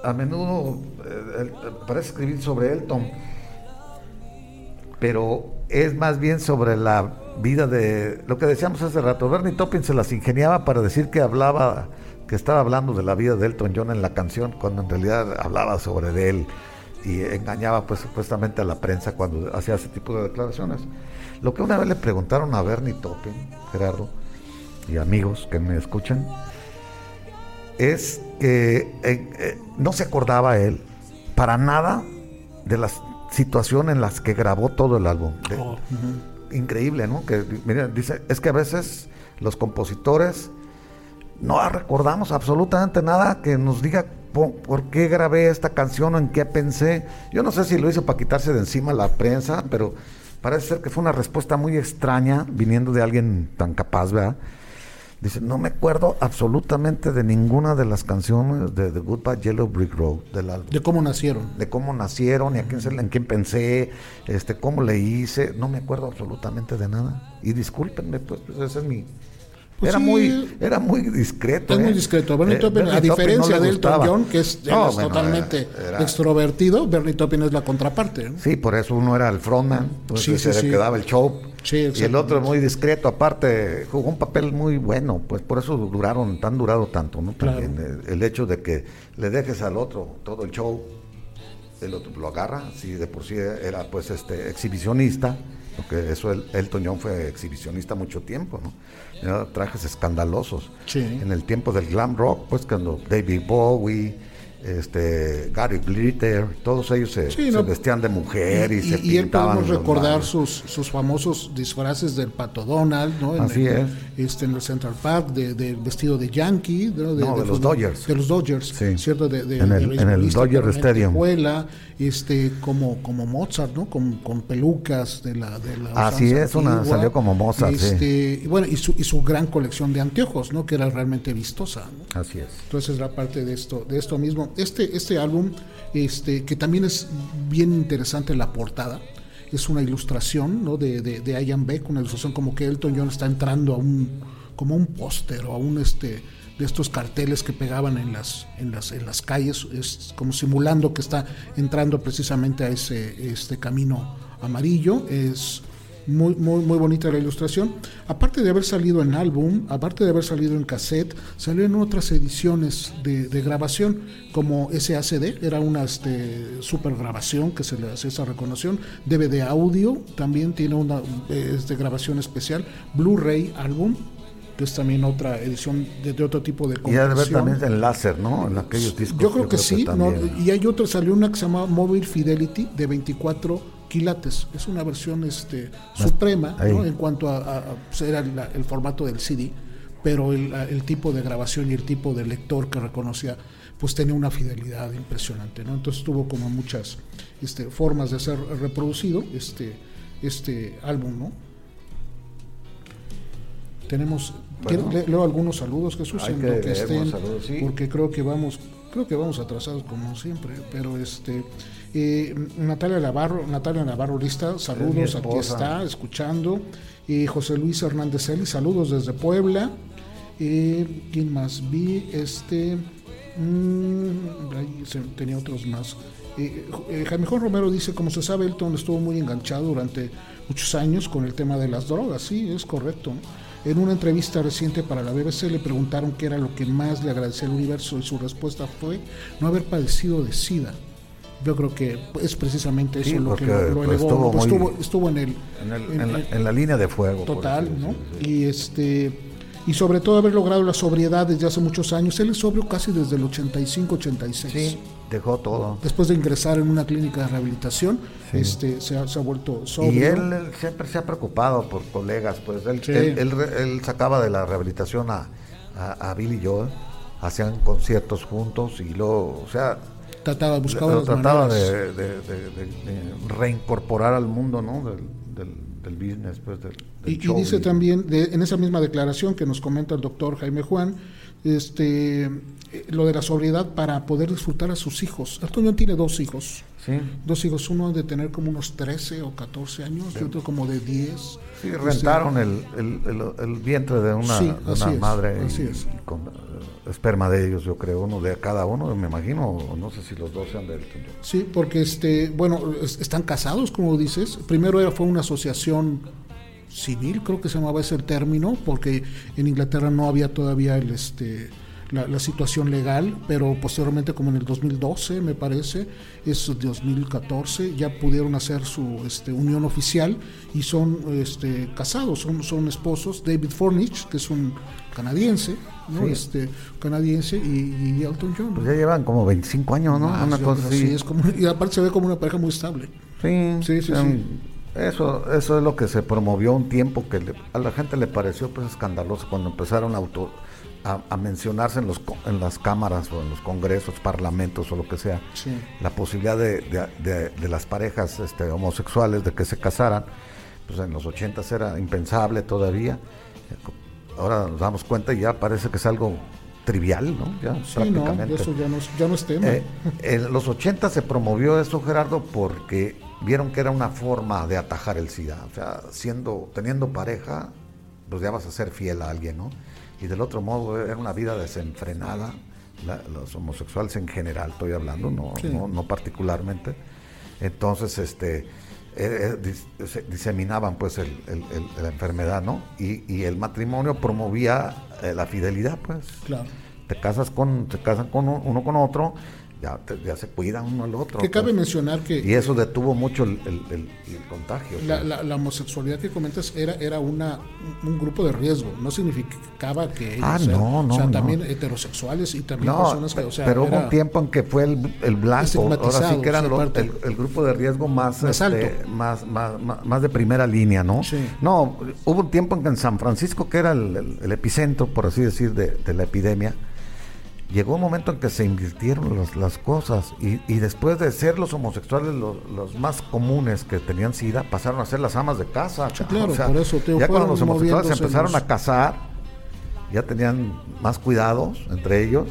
Speaker 1: a, menudo eh, parece escribir sobre Elton, pero es más bien sobre la vida de lo que decíamos hace rato. Bernie Taupin se las ingeniaba para decir que hablaba, que estaba hablando de la vida de Elton John en la canción, cuando en realidad hablaba sobre de él y engañaba pues supuestamente a la prensa cuando hacía ese tipo de declaraciones. Lo que una vez le preguntaron a Bernie Taupin, Gerardo, y amigos que me escuchan, es que eh, eh, no se acordaba él para nada de la situación en las que grabó todo el álbum. Oh, increíble, ¿no? Que dice, es que a veces los compositores no recordamos absolutamente nada que nos diga por, qué grabé esta canción o en qué pensé. Yo no sé si lo hizo para quitarse de encima la prensa, pero parece ser que fue una respuesta muy extraña viniendo de alguien tan capaz, ¿verdad? Dice, no me acuerdo absolutamente de ninguna de las canciones de The Goodbye Yellow Brick Road del álbum.
Speaker 2: De cómo nacieron.
Speaker 1: De cómo nacieron y a quién, en quién pensé, este, cómo le hice. No me acuerdo absolutamente de nada. Y discúlpenme, pues, pues ese es mi, pues era, muy, era muy discreto.
Speaker 2: Es muy ¿eh? discreto. Bernie eh, a diferencia de Elton John, que es, totalmente extrovertido, Bernie Taupin es la contraparte.
Speaker 1: Sí, por eso uno era el frontman, pues sí, el que daba el show. y el otro muy discreto, aparte jugó un papel muy bueno, pues por eso duraron, tan durado tanto, ¿no? También el, el, hecho de que le dejes al otro todo el show, el otro lo agarra, si de por sí era pues este exhibicionista, porque eso el, Elton John fue exhibicionista mucho tiempo, ¿no? Trajes escandalosos. En el tiempo del glam rock, pues cuando David Bowie, este Gary Glitter, todos ellos se, vestían de mujer y, se pintaban. Y él podemos
Speaker 2: recordar sus, sus famosos disfraces del Pato Donald, ¿no?
Speaker 1: Así es.
Speaker 2: Este, en el Central Park, de, vestido de Yankee,
Speaker 1: ¿no? De, los Dodgers.
Speaker 2: De los Dodgers, ¿cierto? De,
Speaker 1: en el, en el Dodger Stadium.
Speaker 2: Escuela, este, como, como Mozart, ¿no? Con, con pelucas de la. De la
Speaker 1: Así es, una salió como Mozart.
Speaker 2: Este, y bueno, y su, y su gran colección de anteojos, ¿no? Que era realmente vistosa.
Speaker 1: Así es.
Speaker 2: Entonces era parte de esto, de esto mismo este, este álbum, este, que también es bien interesante la portada, es una ilustración ¿no? de, de, de Ian Beck, una ilustración como que Elton John está entrando a un, como un póster o a un este de estos carteles que pegaban en las, en las, en las calles, es como simulando que está entrando precisamente a ese este camino amarillo. Es muy, muy, muy bonita la ilustración. Aparte de haber salido en álbum, aparte de haber salido en cassette, salió en otras ediciones de, grabación, como SACD, era una este, super grabación que se le hace esa reconoción. DVD audio, también tiene una este, grabación especial. Blu-ray álbum, que es también otra edición de, otro tipo de
Speaker 1: Y hay también en láser, ¿no? En aquellos discos.
Speaker 2: Yo creo, que, sí, y hay otra, salió una que se llama Mobile Fidelity de 24 quilates. Es una versión este, suprema en cuanto a, pues, era el formato del CD, pero el, tipo de grabación y el tipo de lector que reconocía, pues tenía una fidelidad impresionante. ¿no? Entonces tuvo como muchas este, formas de ser reproducido este, este álbum. ¿no? Tenemos, leo algunos saludos, Jesús, en lo que estén, porque creo que vamos, creo que vamos atrasados como siempre, pero este eh, Natalia Navarro, Natalia Navarro Lista, saludos, aquí está, escuchando. Eh, José Luis Hernández Eli, saludos desde Puebla. Eh, ¿Quién más vi? Este. Mm, tenía otros más. Eh, Jaime Juan Romero dice, como se sabe, Elton estuvo muy enganchado durante muchos años con el tema de las drogas, sí, es correcto. En una entrevista reciente para la BBC le preguntaron qué era lo que más le agradecía al universo y su respuesta fue no haber padecido de SIDA. Yo creo que es precisamente eso lo que lo, pues, elevó. Pues, estuvo, estuvo, en, el,
Speaker 1: en, la, línea de fuego.
Speaker 2: Total, ¿no? Y este y sobre todo haber logrado la sobriedad desde hace muchos años. Él es sobrio casi desde el 85-86.
Speaker 1: Sí, dejó todo.
Speaker 2: Después de ingresar en una clínica de rehabilitación, este, se, ha, se ha vuelto sobrio.
Speaker 1: Y él, siempre se ha preocupado por colegas, pues él, él, sacaba de la rehabilitación a, a, a Billy Joel, hacían conciertos juntos y luego, o sea,
Speaker 2: trataba, buscaba
Speaker 1: trataba de, reincorporar al mundo, ¿no? del, del business, pues del,
Speaker 2: y, dice también, en esa misma declaración que nos comenta el doctor Jaime Juan, este, lo de la sobriedad para poder disfrutar a sus hijos. Antonio tiene dos hijos. Dos hijos, uno de tener como unos 13 o 14 años y otro como de 10.
Speaker 1: Sí, rentaron el, el, vientre de una, madre con eh, esperma de ellos, yo creo, uno de cada uno, me imagino, no sé si los dos sean de él.
Speaker 2: Sí, porque este, bueno, están casados, como dices. Primero era, fue una asociación civil, creo que se llamaba ese término, porque en Inglaterra no había todavía el este la, situación legal, pero posteriormente como en el 2012 me parece, es 2014, ya pudieron hacer su este, unión oficial y son este, casados, son, son esposos. David Fornich, que es un canadiense, ¿no? Este, canadiense y, Elton John.
Speaker 1: Pues ya llevan como 25 años, ¿no?
Speaker 2: una cosa así. Es como, y aparte se ve como una pareja muy estable.
Speaker 1: Sí, sí, sí. Eso, eso es lo que se promovió un tiempo que a la gente le pareció pues escandaloso cuando empezaron a auto a, mencionarse en, los, en las cámaras o en los congresos, parlamentos o lo que sea, la posibilidad de, de, las parejas este, homosexuales de que se casaran, pues en los 80 era impensable todavía. Ahora nos damos cuenta y ya parece que es algo trivial, ¿no? Ya prácticamente.
Speaker 2: eso ya no, ya no es tema.
Speaker 1: Eh, en los 80 se promovió eso, Gerardo, porque vieron que era una forma de atajar el SIDA. O sea, siendo, teniendo pareja, pues ya vas a ser fiel a alguien, ¿no? y del otro modo era una vida desenfrenada, los homosexuales en general estoy hablando, no, no, particularmente. Entonces, este, eh, eh, diseminaban pues el, la enfermedad, ¿no? Y, y el matrimonio promovía eh, la fidelidad, pues.
Speaker 2: Claro.
Speaker 1: Te casas con, te casan con uno con otro ya, se cuidan uno al otro.
Speaker 2: Que cabe pues. mencionar que...
Speaker 1: Y eso detuvo mucho el, contagio.
Speaker 2: La, homosexualidad que comentas era, era una, un grupo de riesgo, no significaba que
Speaker 1: ellos, ah, no, no,
Speaker 2: o sea, también heterosexuales y también personas que... O sea,
Speaker 1: pero hubo un tiempo en que fue el, el blanco, ahora sí que eran el, grupo de riesgo más, más, este, más, más, de primera línea, ¿no? No, hubo un tiempo en que en San Francisco, que era el, epicentro, por así decir, de, de la epidemia, llegó un momento en que se invirtieron las cosas y, después de ser los homosexuales los, más comunes que tenían SIDA, pasaron a ser las amas de casa.
Speaker 2: claro, por eso
Speaker 1: ya cuando los homosexuales se empezaron a casar, ya tenían más cuidados entre ellos.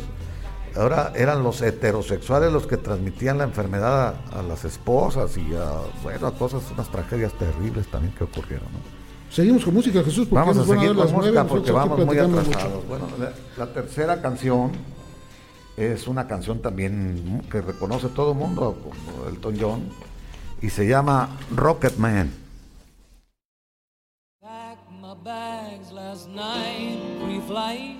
Speaker 1: Ahora eran los heterosexuales los que transmitían la enfermedad a, las esposas y a, bueno, a cosas, unas tragedias terribles también que ocurrieron.
Speaker 2: Seguimos con música, Jesús.
Speaker 1: Vamos a seguir con música porque vamos muy atrasados. Bueno, la tercera canción es una canción también que reconoce todo el mundo, como Elton John, y se llama Rocket Man. my bags last night, pre-flight.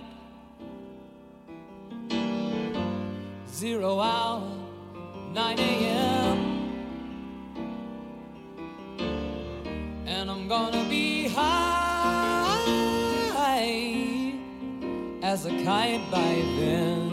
Speaker 1: Zero hour, 9 a.m. And I'm gonna be high as a kite by then.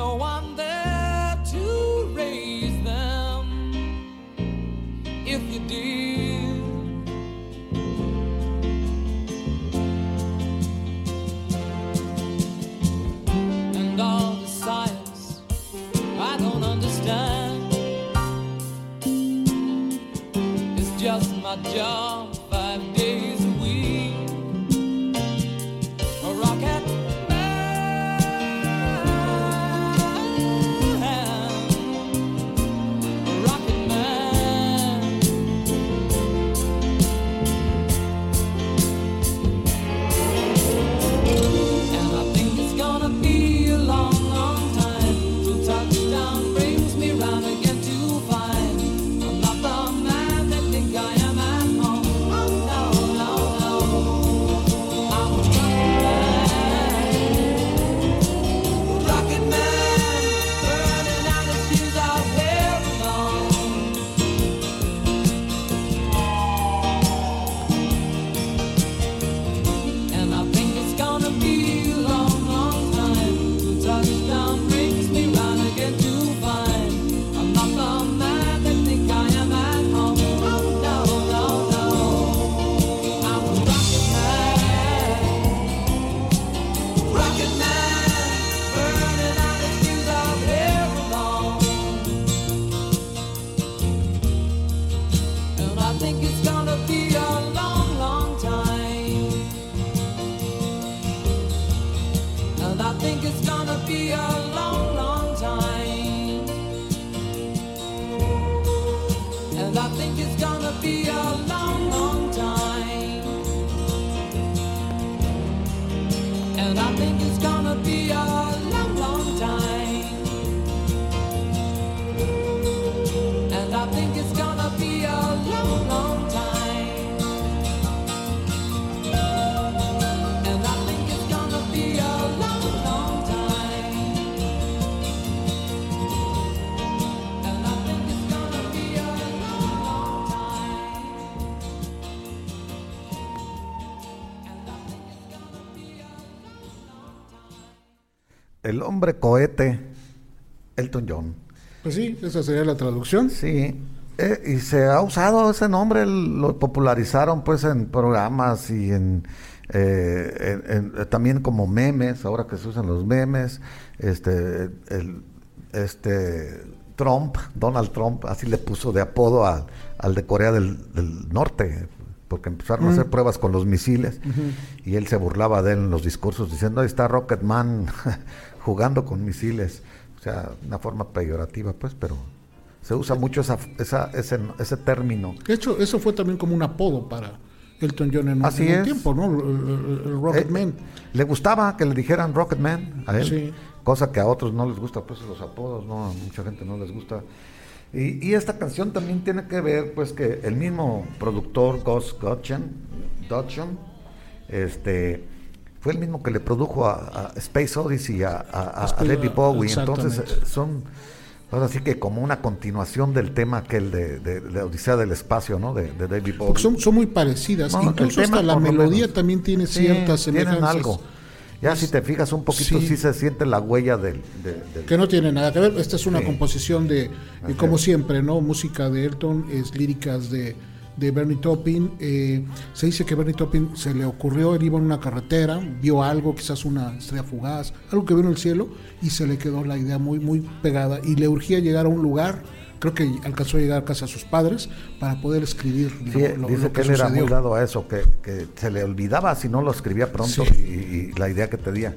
Speaker 3: No one
Speaker 1: El hombre cohete, Elton John.
Speaker 2: Pues sí, esa sería la traducción.
Speaker 1: Sí, eh, y se ha usado ese nombre, lo popularizaron pues en programas y en, eh, en- en- también como memes, ahora que se usan los memes, este, el, este Trump, Donald Trump, así le puso de apodo al, al de Corea del, del Norte, porque empezaron a hacer pruebas con los misiles y él se burlaba de él en los discursos diciendo, ahí está Rocket Man jugando con misiles, o sea, una forma peyorativa pues, pero se usa mucho esa, esa- ese, ese término.
Speaker 2: De hecho, eso fue también como un apodo para Elton John en,
Speaker 1: Así
Speaker 2: en un tiempo, ¿no? El, el- el Rocket
Speaker 1: Eh,
Speaker 2: Man.
Speaker 1: Le gustaba que le dijeran Rocketman a él,
Speaker 2: Sí.
Speaker 1: cosa que a otros no les gusta, pues los apodos, no, a mucha gente no les gusta. Y, y esta canción también tiene que ver, pues que el mismo productor Gus Dodgen, este, fue el mismo que le produjo a, a Space Odyssey a, a, a- David Bowie, entonces eh, son ahora sí que como una continuación del tema aquel de, de, de Odisea del Espacio, ¿no? De, de David Bowie.
Speaker 2: Porque son, son muy parecidas.
Speaker 1: No, el
Speaker 2: Incluso
Speaker 1: tema
Speaker 2: hasta la melodía
Speaker 1: menos.
Speaker 2: también tiene
Speaker 1: Sí,
Speaker 2: ciertas
Speaker 1: tienen
Speaker 2: semejanzas.
Speaker 1: algo. Ya si te fijas un poquito,
Speaker 2: sí.
Speaker 1: sí, se siente la huella del... de- del-
Speaker 2: Que no tiene nada que ver. Esta es una
Speaker 1: Sí.
Speaker 2: composición de,
Speaker 1: Así
Speaker 2: como
Speaker 1: es.
Speaker 2: siempre, ¿no? Música de Elton, es líricas de, de Bernie Taupin. Eh, se dice que Bernie Taupin se le ocurrió, él iba en una carretera, vio algo, quizás una estrella fugaz, algo que vio en el cielo, y se le quedó la idea muy, muy pegada. Y le urgía llegar a un lugar, creo que alcanzó a llegar a casa de sus padres, para poder escribir lo-
Speaker 1: Sí,
Speaker 2: lo,
Speaker 1: dice
Speaker 2: lo
Speaker 1: que
Speaker 2: que
Speaker 1: él era muy dado a eso, que, que se le olvidaba si no lo escribía pronto
Speaker 2: Sí.
Speaker 1: y, y la idea que tenía.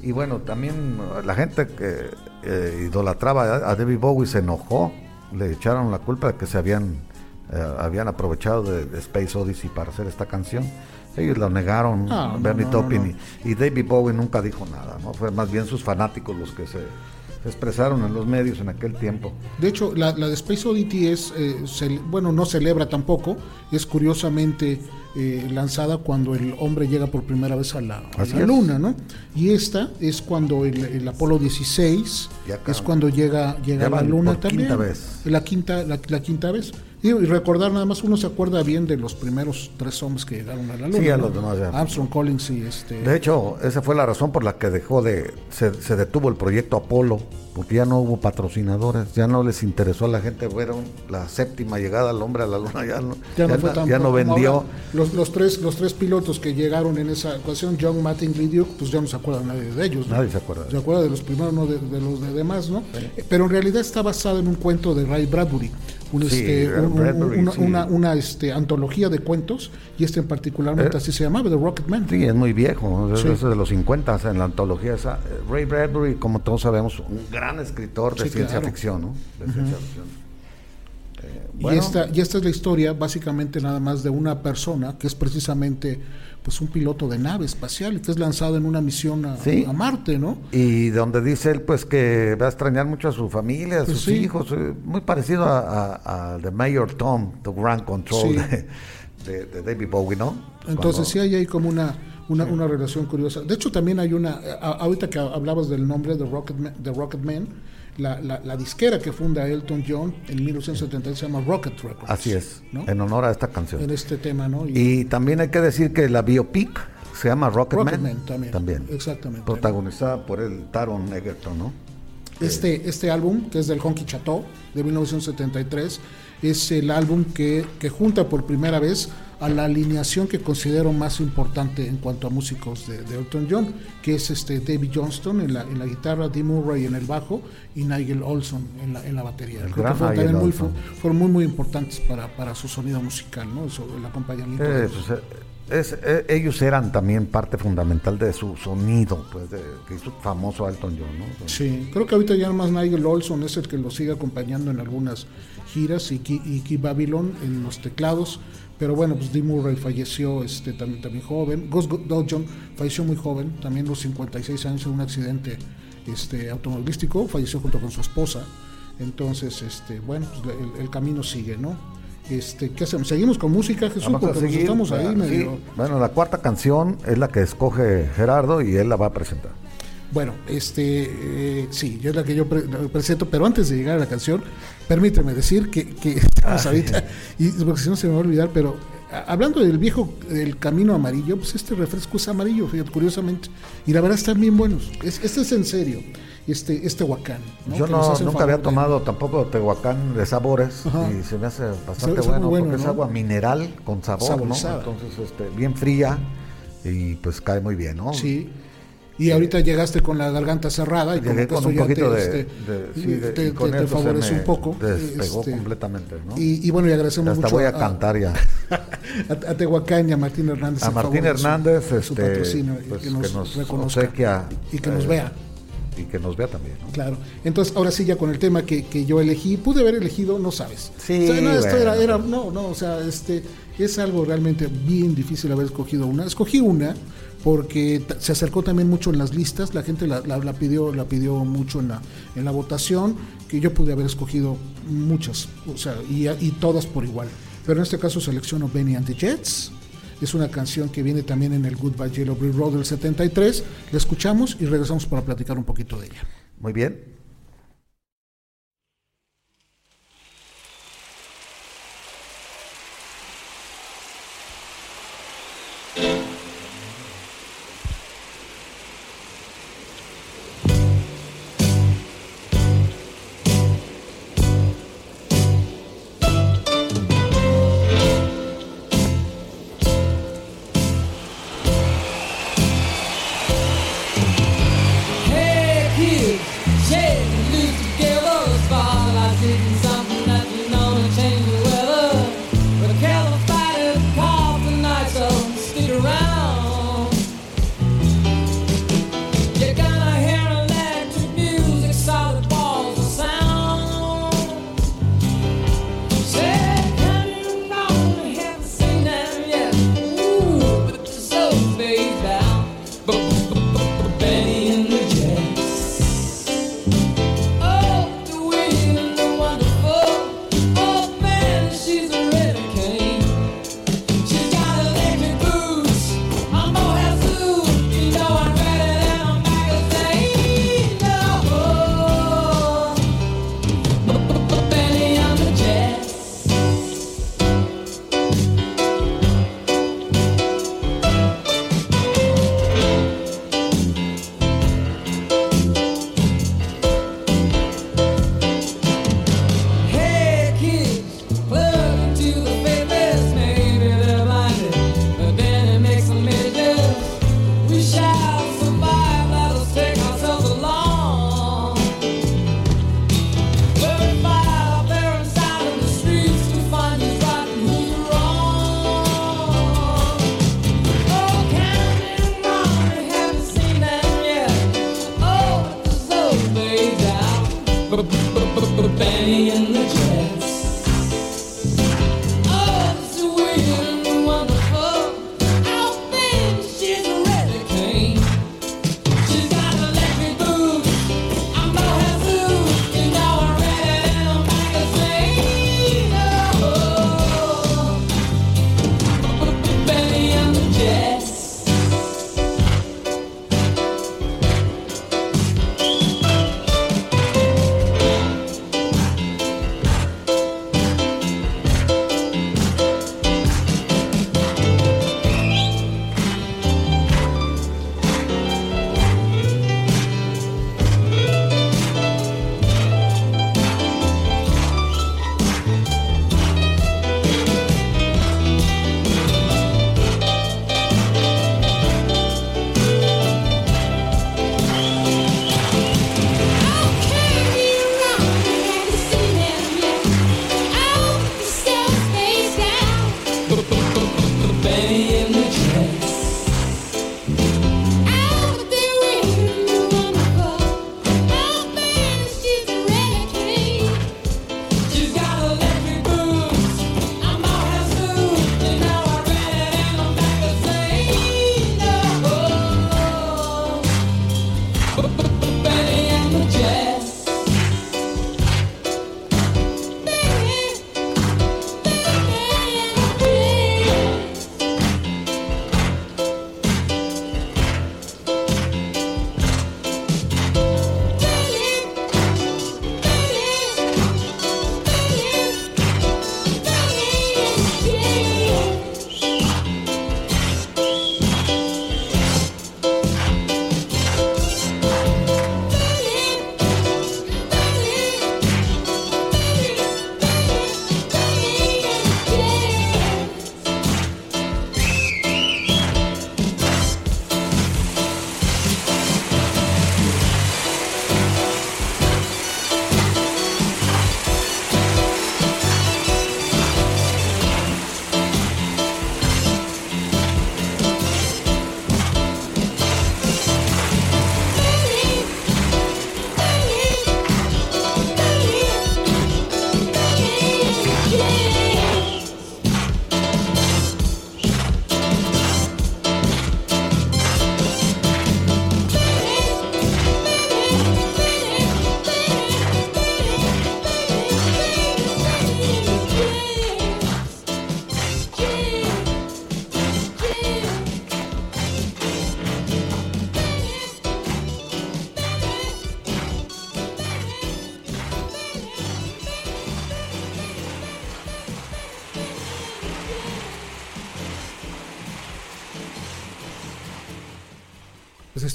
Speaker 1: Y bueno, también la gente que eh, idolatraba a, a David Bowie se enojó, le echaron la culpa de que se habían, eh, habían aprovechado de, Space Odyssey para hacer esta canción. Ellos lo negaron,
Speaker 2: Ah, no,
Speaker 1: Bernie
Speaker 2: no,
Speaker 1: Taupin,
Speaker 2: no.
Speaker 1: Y, y David Bowie nunca dijo nada, ¿no? Fue más bien sus fanáticos los que se, se expresaron en los medios en aquel tiempo.
Speaker 2: De hecho, la, de Space Oddity es, eh, bueno, no celebra tampoco, es curiosamente eh, lanzada cuando el hombre llega por primera vez a la, luna, ¿no? Y esta es cuando el, Apolo 16 es cuando llega, llega a la luna también.
Speaker 1: Quinta vez.
Speaker 2: La quinta, la, quinta vez. Y, recordar nada más, uno se acuerda bien de los primeros tres hombres que llegaron a la luna.
Speaker 1: Sí, a los demás
Speaker 2: Armstrong, Collins y este.
Speaker 1: De hecho, esa fue la razón por la que dejó de, se, se detuvo el proyecto Apolo porque ya no hubo patrocinadores, ya no les interesó a la gente, fueron la séptima llegada al hombre a la luna, ya no, ya, no, vendió.
Speaker 2: Los, los, tres, los tres pilotos que llegaron en esa ocasión, John, Martin y pues ya no se acuerda nadie de ellos.
Speaker 1: Nadie se acuerda.
Speaker 2: Se acuerda de los primeros, no de, los de demás, ¿no? Pero en realidad está basado en un cuento de Ray Bradbury este, una, una, este, antología de cuentos, y este en particular eh, así se llamaba, The Rocket Man.
Speaker 1: Sí, es muy viejo, es de los 50 en la antología esa. Eh, Ray Bradbury, como todos sabemos, un gran escritor de ciencia ficción, ¿no? De ciencia ficción.
Speaker 2: Eh, y, esta, y esta es la historia básicamente nada más de una persona que es precisamente pues un piloto de nave espacial que es lanzado en una misión a, Marte, ¿no?
Speaker 1: Y donde dice él pues que va a extrañar mucho a su familia, a pues sus hijos, eh, muy parecido a, a, The Mayor Tom, The Grand Control de, David Bowie, ¿no?
Speaker 2: Entonces sí hay ahí como una, una, una, relación curiosa. De hecho también hay una, ahorita que hablabas del nombre de Rocket de Rocket Man la, la, disquera que funda Elton John en 1970 se llama Rocket Records.
Speaker 1: Así es, en honor a esta canción.
Speaker 2: En este tema, ¿no?
Speaker 1: Y, también hay que decir que la biopic se llama Rocket,
Speaker 2: Man, también, Exactamente.
Speaker 1: Protagonizada por el Taron Egerton, ¿no?
Speaker 2: Este, este álbum, que es del Honky Chateau, de 1973, es el álbum que, que junta por primera vez a la alineación que considero más importante en cuanto a músicos de, Elton John, que es este David Johnston en la, en la guitarra, Dee Murray en el bajo y Nigel Olson en la, en la batería. Creo que fueron, muy, fueron muy, muy importantes para, para su sonido musical, ¿no? el acompañamiento.
Speaker 1: Eh, pues, eh, eh, ellos eran también parte fundamental de su sonido, pues, de, que hizo famoso Elton John, ¿no?
Speaker 2: Sí, creo que ahorita ya más Nigel Olson es el que lo sigue acompañando en algunas giras y Keith Babylon en los teclados pero bueno, pues Dee Murray falleció este, también, también joven. Gus Dodson falleció muy joven, también los 56 años en un accidente este, automovilístico, falleció junto con su esposa. Entonces, este, bueno, pues el, camino sigue, ¿no? Este, ¿Qué hacemos? ¿Seguimos con música, Jesús? Porque nos estamos ahí medio...
Speaker 1: Bueno, la cuarta canción es la que escoge Gerardo y él la va a presentar.
Speaker 2: Bueno, este, eh, sí, es la que yo presento, pero antes de llegar a la canción, permíteme decir que, que estamos ah, ahorita, y porque si no se me va a olvidar, pero hablando del viejo, del camino amarillo, pues este refresco es amarillo, fíjate, curiosamente, y la verdad están bien buenos. Es, este es en serio, este, este Tehuacán.
Speaker 1: Yo no, nunca había tomado tampoco Tehuacán de sabores y se me hace bastante bueno, porque es agua mineral con sabor, ¿no? Entonces, este, bien fría y pues cae muy bien, ¿no?
Speaker 2: Sí. Y ahorita llegaste con la garganta cerrada y
Speaker 1: como con un poquito te,
Speaker 2: de, te, favorece un poco.
Speaker 1: Despegó este, completamente, ¿no?
Speaker 2: Y, bueno, y agradecemos
Speaker 1: Hasta
Speaker 2: mucho.
Speaker 1: voy a, cantar ya.
Speaker 2: A, Tehuacán y a Martín Hernández.
Speaker 1: A Martín Hernández, este,
Speaker 2: pues, que nos, reconozca y que nos eh, vea
Speaker 1: y que nos vea también.
Speaker 2: Claro. Entonces, ahora sí, ya con el tema que, que yo elegí, pude haber elegido, no sabes.
Speaker 1: Sí.
Speaker 2: no, esto era, era, no, no, o sea, este, es algo realmente bien difícil haber escogido una. Escogí una porque se acercó también mucho en las listas, la gente la, pidió, la pidió mucho en la, en la votación, que yo pude haber escogido muchas, o sea, y, y todas por igual. Pero en este caso selecciono Benny and the Jets. Es una canción que viene también en el Goodbye Yellow Brick Road del 73. La escuchamos y regresamos para platicar un poquito de ella.
Speaker 1: Muy bien.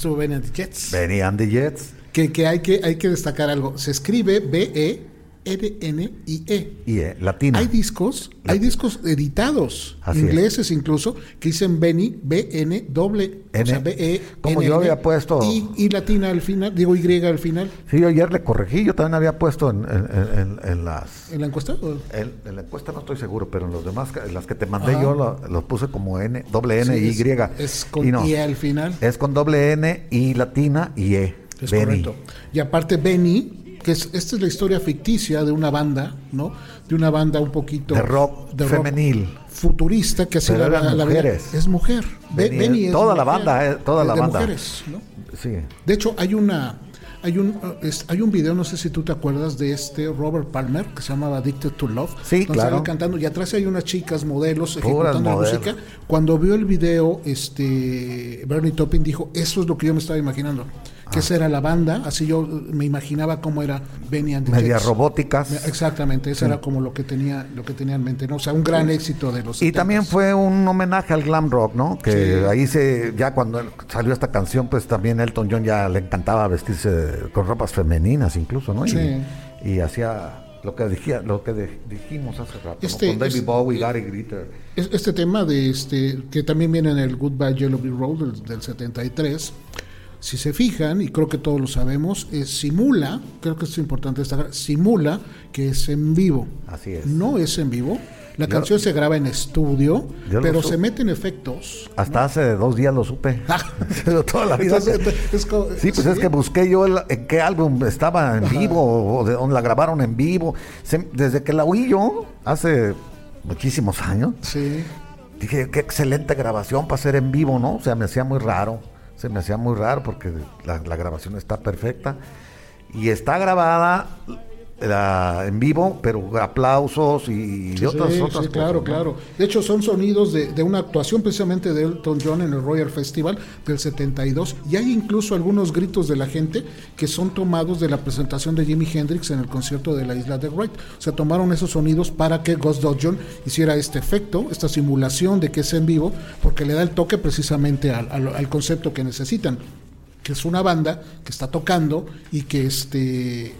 Speaker 2: Estuvo Benny and the Jets.
Speaker 1: Benny and the Jets.
Speaker 2: Que, que, hay que hay que destacar algo. Se escribe B-E N-N-I-E.
Speaker 1: E, latina.
Speaker 2: Hay discos, hay discos editados, ingleses incluso, que dicen Benny, B-N, doble, o sea, B-E.
Speaker 1: Como yo había puesto.
Speaker 2: Y, latina al final, digo Y al final.
Speaker 1: Sí, yo ayer le corregí, yo también había puesto en, en, las.
Speaker 2: ¿En la encuesta?
Speaker 1: En, la encuesta no estoy seguro, pero en los demás, las que te mandé yo los puse como N, doble N y Y.
Speaker 2: Es con y al final.
Speaker 1: Es con doble N y latina y E.
Speaker 2: Es correcto. Y aparte, Benny que esta es la historia ficticia de una banda, ¿no? De una banda un poquito
Speaker 1: de rock de femenil,
Speaker 2: futurista que hace la, la,
Speaker 1: mujeres.
Speaker 2: es mujer.
Speaker 1: Benny, toda la banda, eh, toda la banda.
Speaker 2: mujeres, ¿no?
Speaker 1: Sí.
Speaker 2: De hecho hay una hay un hay un video, no sé si tú te acuerdas de este Robert Palmer que se llamaba Addicted to Love,
Speaker 1: sí, claro.
Speaker 2: cantando y atrás hay unas chicas modelos ejecutando la música. Cuando vio el video, este Bernie Taupin dijo, "Eso es lo que yo me estaba imaginando." Que esa era la banda, así yo me imaginaba cómo era Benny and the
Speaker 1: Medias robóticas.
Speaker 2: Exactamente, eso era como lo que tenía lo que tenía en mente, ¿no? O sea, un gran éxito de los
Speaker 1: Y también fue un homenaje al glam rock, ¿no? Que ahí se ya cuando salió esta canción, pues también Elton John ya le encantaba vestirse con ropas femeninas incluso, ¿no?
Speaker 2: Sí.
Speaker 1: Y, hacía lo que, dijía, lo que dijimos hace rato, este, con David Bowie, Gary Glitter.
Speaker 2: Este tema de este que también viene en el Goodbye Yellow Brick Road del, del 73 si se fijan, y creo que todos lo sabemos, simula, creo que es importante destacar, simula que es en vivo.
Speaker 1: Así es.
Speaker 2: No es en vivo. La canción se graba en estudio, pero se meten efectos.
Speaker 1: Hasta hace dos días lo supe. Toda la vida. sí, pues es que busqué yo en qué álbum estaba en vivo o de dónde la grabaron en vivo. desde que la oí yo, hace muchísimos años.
Speaker 2: Sí.
Speaker 1: Dije, qué excelente grabación para ser en vivo, ¿no? O sea, me hacía muy raro se me hacía muy raro porque la, grabación está perfecta. Y está grabada en vivo, pero aplausos y de otras, otras
Speaker 2: claro, claro. De hecho, son sonidos de, una actuación precisamente de Elton John en el Royal Festival del 72 y hay incluso algunos gritos de la gente que son tomados de la presentación de Jimi Hendrix en el concierto de la isla de Wright. O sea, tomaron esos sonidos para que Ghost John hiciera este efecto, esta simulación de que es en vivo, porque le da el toque precisamente al, al concepto que necesitan que es una banda que está tocando y que este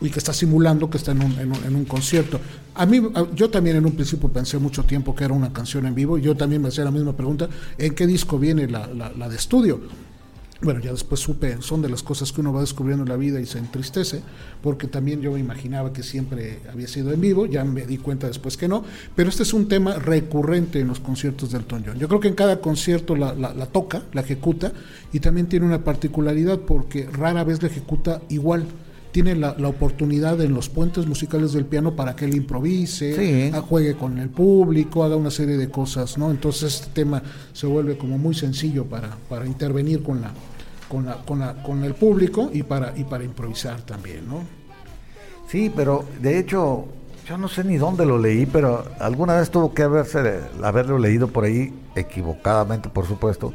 Speaker 2: y que está simulando que está en un, en un, concierto. A mí, yo también en un principio pensé mucho tiempo que era una canción en vivo y yo también me hacía la misma pregunta, ¿en qué disco viene la, la, de estudio? Bueno, ya después supe, son de las cosas que uno va descubriendo en la vida y se entristece, porque también yo me imaginaba que siempre había sido en vivo, ya me di cuenta después que no, pero este es un tema recurrente en los conciertos del Elton John. Yo creo que en cada concierto la, la, toca, la ejecuta, y también tiene una particularidad porque rara vez la ejecuta igual tiene la, oportunidad en los puentes musicales del piano para que él improvise, juegue con el público, haga una serie de cosas, ¿no? Entonces este tema se vuelve como muy sencillo para, para intervenir con la, con, la, con, la, con el público y para, y para improvisar también, ¿no?
Speaker 1: Sí, pero de hecho, yo no sé ni dónde lo leí, pero alguna vez tuvo que haberse, haberlo leído por ahí, equivocadamente, por supuesto,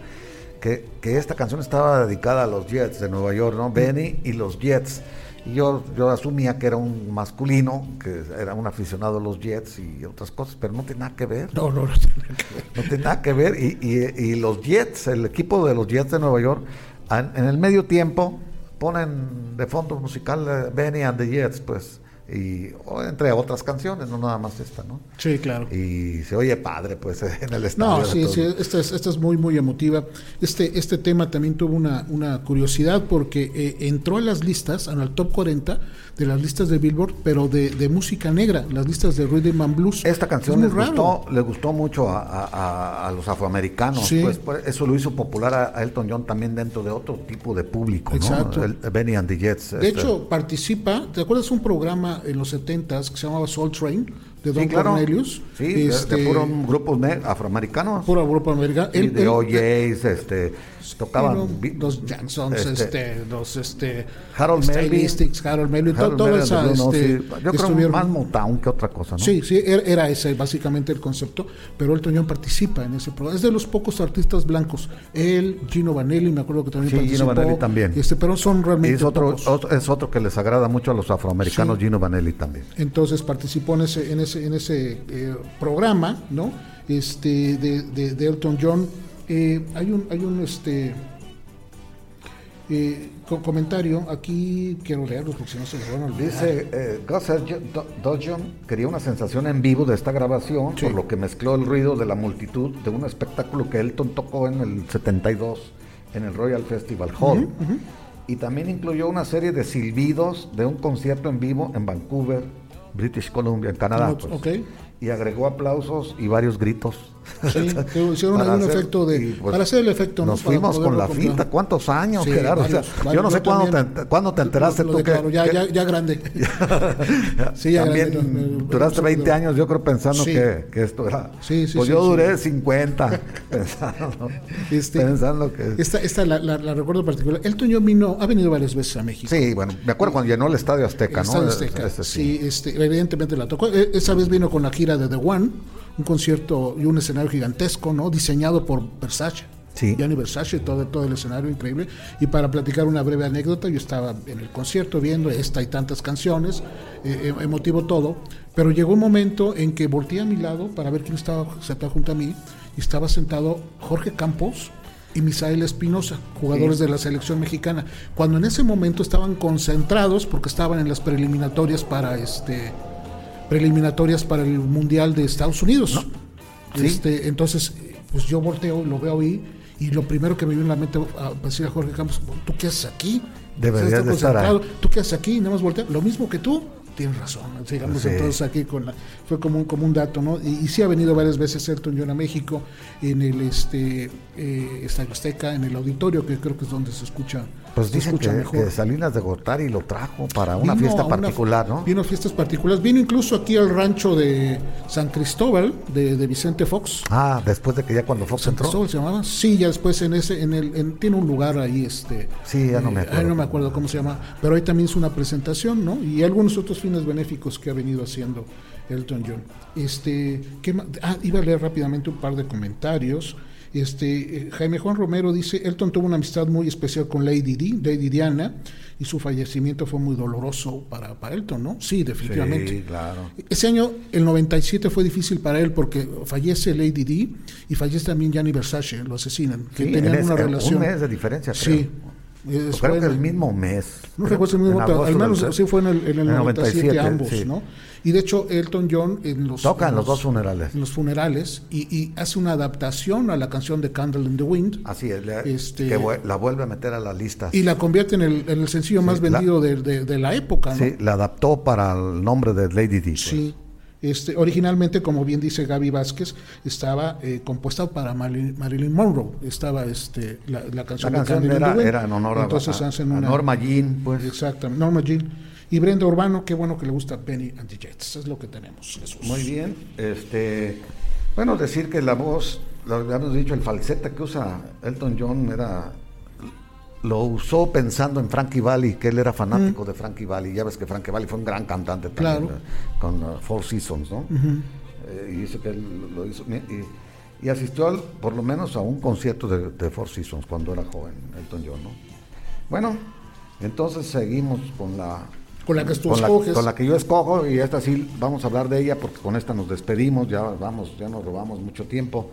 Speaker 1: que, que esta canción estaba dedicada a los Jets de Nueva York, ¿no? Benny y los Jets. Y yo, yo asumía que era un masculino, que era un aficionado a los Jets y otras cosas, pero no tiene nada que ver.
Speaker 2: No, no, no tiene que ver.
Speaker 1: No tiene nada que ver. Y, y, y los Jets, el equipo de los Jets de Nueva York, en, el medio tiempo ponen de fondo musical Benny and the Jets, pues y entre otras canciones, no nada más esta, ¿no?
Speaker 2: Sí, claro.
Speaker 1: Y se oye padre, pues, en el estadio.
Speaker 2: No, sí, sí, esta es, esta es muy, muy emotiva. Este, este tema también tuvo una, una curiosidad porque eh, entró a las listas, en el top 40 de las listas de Billboard, pero de, de música negra, las listas de Rhythm and Blues.
Speaker 1: Esta canción les gustó, le gustó mucho a, a, a los afroamericanos, sí. pues, pues, eso lo hizo popular a, a, Elton John también dentro de otro tipo de público,
Speaker 2: Exacto.
Speaker 1: ¿no? El, Benny and the Jets.
Speaker 2: De este. hecho, participa, ¿te acuerdas un programa en los 70s que se llamaba Soul Train? De Don
Speaker 1: sí, claro.
Speaker 2: Cornelius.
Speaker 1: Sí, este, de, de puro grupos afroamericanos.
Speaker 2: Puro grupo americano.
Speaker 1: Y de OJs, este, tocaban.
Speaker 2: Los Jacksons, este, este, los este,
Speaker 1: Harold Melvin.
Speaker 2: Harold Melvin, todo, todo esa.
Speaker 1: No,
Speaker 2: este,
Speaker 1: sí. Yo creo más Motown que otra cosa, ¿no?
Speaker 2: Sí, sí, era, era, ese básicamente el concepto, pero Elton John participa en ese programa. Es de los pocos artistas blancos. Él, Gino Vanelli, me acuerdo que también
Speaker 1: sí,
Speaker 2: participó.
Speaker 1: Gino Vanelli también.
Speaker 2: Este, pero son realmente.
Speaker 1: Y es otro, otro, es otro que les agrada mucho a los afroamericanos, sí. Gino Vanelli también.
Speaker 2: Entonces participó en ese, en ese, en ese eh, programa, ¿no? Este, de, de, de Elton John. Eh, hay un, hay un, este, eh, comentario aquí, quiero leerlos porque si no se me van a olvidar.
Speaker 1: Dice, eh, Gus Dodgeon quería una sensación en vivo de esta grabación, sí. por lo que mezcló el ruido de la multitud de un espectáculo que Elton tocó en el 72 en el Royal Festival Hall. Uh -huh, uh -huh. Y también incluyó una serie de silbidos de un concierto en vivo en Vancouver, British Columbia, en Canadá. Pues.
Speaker 2: Okay
Speaker 1: y agregó aplausos y varios gritos.
Speaker 2: Sí, hicieron algún hacer, efecto de. Pues, para hacer el efecto,
Speaker 1: Nos ¿no? fuimos con la comprar. finta. ¿Cuántos años, sí, Gerardo?
Speaker 2: Varios,
Speaker 1: o sea, yo no sé cuándo te, cuándo te enteraste
Speaker 2: lo,
Speaker 1: lo
Speaker 2: tú
Speaker 1: que,
Speaker 2: ya, ya, ya, grande.
Speaker 1: sí, ya También grande, duraste 20 años, yo creo, pensando
Speaker 2: sí.
Speaker 1: que, que, esto era.
Speaker 2: Sí, sí,
Speaker 1: pues yo duré 50 pensando,
Speaker 2: este,
Speaker 1: pensando que.
Speaker 2: Esta, esta la, la, la, recuerdo particular. Elton John vino, ha venido varias veces a México.
Speaker 1: Sí, bueno, me acuerdo cuando llenó el Estadio Azteca,
Speaker 2: el
Speaker 1: ¿no?
Speaker 2: Estadio Azteca. Este, sí, este, evidentemente la tocó. E, Esa vez vino con la gira de The One un concierto y un escenario gigantesco, ¿no? Diseñado por Versace.
Speaker 1: Sí.
Speaker 2: Gianni Versace, todo, todo el escenario increíble. Y para platicar una breve anécdota, yo estaba en el concierto viendo esta y tantas canciones, eh, emotivo todo, pero llegó un momento en que volteé a mi lado para ver quién estaba sentado junto a mí, y estaba sentado Jorge Campos, y Misael Espinosa, jugadores sí. de la selección mexicana, cuando en ese momento estaban concentrados porque estaban en las preliminatorias para este preliminatorias para el Mundial de Estados Unidos.
Speaker 1: ¿No? ¿Sí?
Speaker 2: Este, entonces, pues yo volteo, lo veo ahí, y lo primero que me vino en la mente a decir a Jorge Campos, ¿tú qué haces aquí?
Speaker 1: Deberías de estar ahí.
Speaker 2: ¿Tú qué haces aquí? Nada más volteo, lo mismo que tú. Tienes razón, sigamos sí. entonces aquí con la, fue como un, como un dato, ¿no? Y, y, sí ha venido varias veces Elton John a México en el este eh, Estadio Azteca, en el auditorio, que creo que es donde se escucha
Speaker 1: pues dicen que, que, Salinas de Gortari lo trajo para una vino fiesta particular,
Speaker 2: una,
Speaker 1: ¿no?
Speaker 2: Vino a fiestas particulares. Vino incluso aquí al rancho de San Cristóbal, de, de Vicente Fox.
Speaker 1: Ah, después de que ya cuando Fox
Speaker 2: San
Speaker 1: entró.
Speaker 2: Cristóbal se llamaba. Sí, ya después en ese, en el, en, tiene un lugar ahí, este.
Speaker 1: Sí, ya no me acuerdo.
Speaker 2: Eh, no me acuerdo cómo se llama. Pero ahí también hizo una presentación, ¿no? Y algunos otros fines benéficos que ha venido haciendo Elton John. Este, ¿qué ah, iba a leer rápidamente un par de comentarios. Este, Jaime Juan Romero dice, Elton tuvo una amistad muy especial con Lady Di, Lady Diana, y su fallecimiento fue muy doloroso para, para Elton, ¿no? Sí, definitivamente.
Speaker 1: Sí, claro.
Speaker 2: Ese año, el 97, fue difícil para él porque fallece Lady Di y fallece también Gianni Versace, lo asesinan, que
Speaker 1: sí,
Speaker 2: tenían
Speaker 1: ese,
Speaker 2: una relación.
Speaker 1: Un mes de diferencia, creo.
Speaker 2: Sí.
Speaker 1: Es, creo que el mismo mes.
Speaker 2: No recuerdo el mismo, al menos sí fue en el, en el,
Speaker 1: en
Speaker 2: 97,
Speaker 1: 97
Speaker 2: ambos,
Speaker 1: sí.
Speaker 2: ¿no? Y de hecho, Elton John en los.
Speaker 1: Toca en los,
Speaker 2: los
Speaker 1: dos funerales.
Speaker 2: En los funerales y, y, hace una adaptación a la canción de Candle in the Wind.
Speaker 1: Así es, este, que la vuelve a meter a la lista.
Speaker 2: Y la convierte en el, en el sencillo sí, más vendido la, de, de, de, la época, ¿no?
Speaker 1: Sí, la adaptó para el nombre de Lady Di.
Speaker 2: Sí. Este, originalmente, como bien dice Gaby Vázquez, estaba eh, compuesta para Marilyn, Marilyn, Monroe. Estaba este, la, la canción,
Speaker 1: la canción
Speaker 2: de
Speaker 1: era, era, en honor
Speaker 2: Entonces
Speaker 1: a,
Speaker 2: hacen
Speaker 1: a
Speaker 2: una,
Speaker 1: Norma Jean. Pues.
Speaker 2: Exactamente, Norma Jean. Y Brenda Urbano, qué bueno que le gusta Penny and the Jets. Es lo que tenemos. Jesús.
Speaker 1: Muy bien. Este, bueno, decir que la voz, lo habíamos dicho, el falsete que usa Elton John era lo usó pensando en Frankie Valli, que él era fanático de Frankie Valli. Ya ves que Frankie Valli fue un gran cantante también,
Speaker 2: Claro.
Speaker 1: eh, con uh, Four Seasons, ¿no? Eh, y dice que él lo hizo. Y, y asistió al- por lo menos a un concierto de, de Four Seasons cuando era joven, Elton John, ¿no? Bueno, entonces seguimos con la
Speaker 2: Con la que tú
Speaker 1: con la,
Speaker 2: escoges.
Speaker 1: con la que yo escojo y esta sí vamos a hablar de ella porque con esta nos despedimos, ya vamos, ya nos robamos mucho tiempo.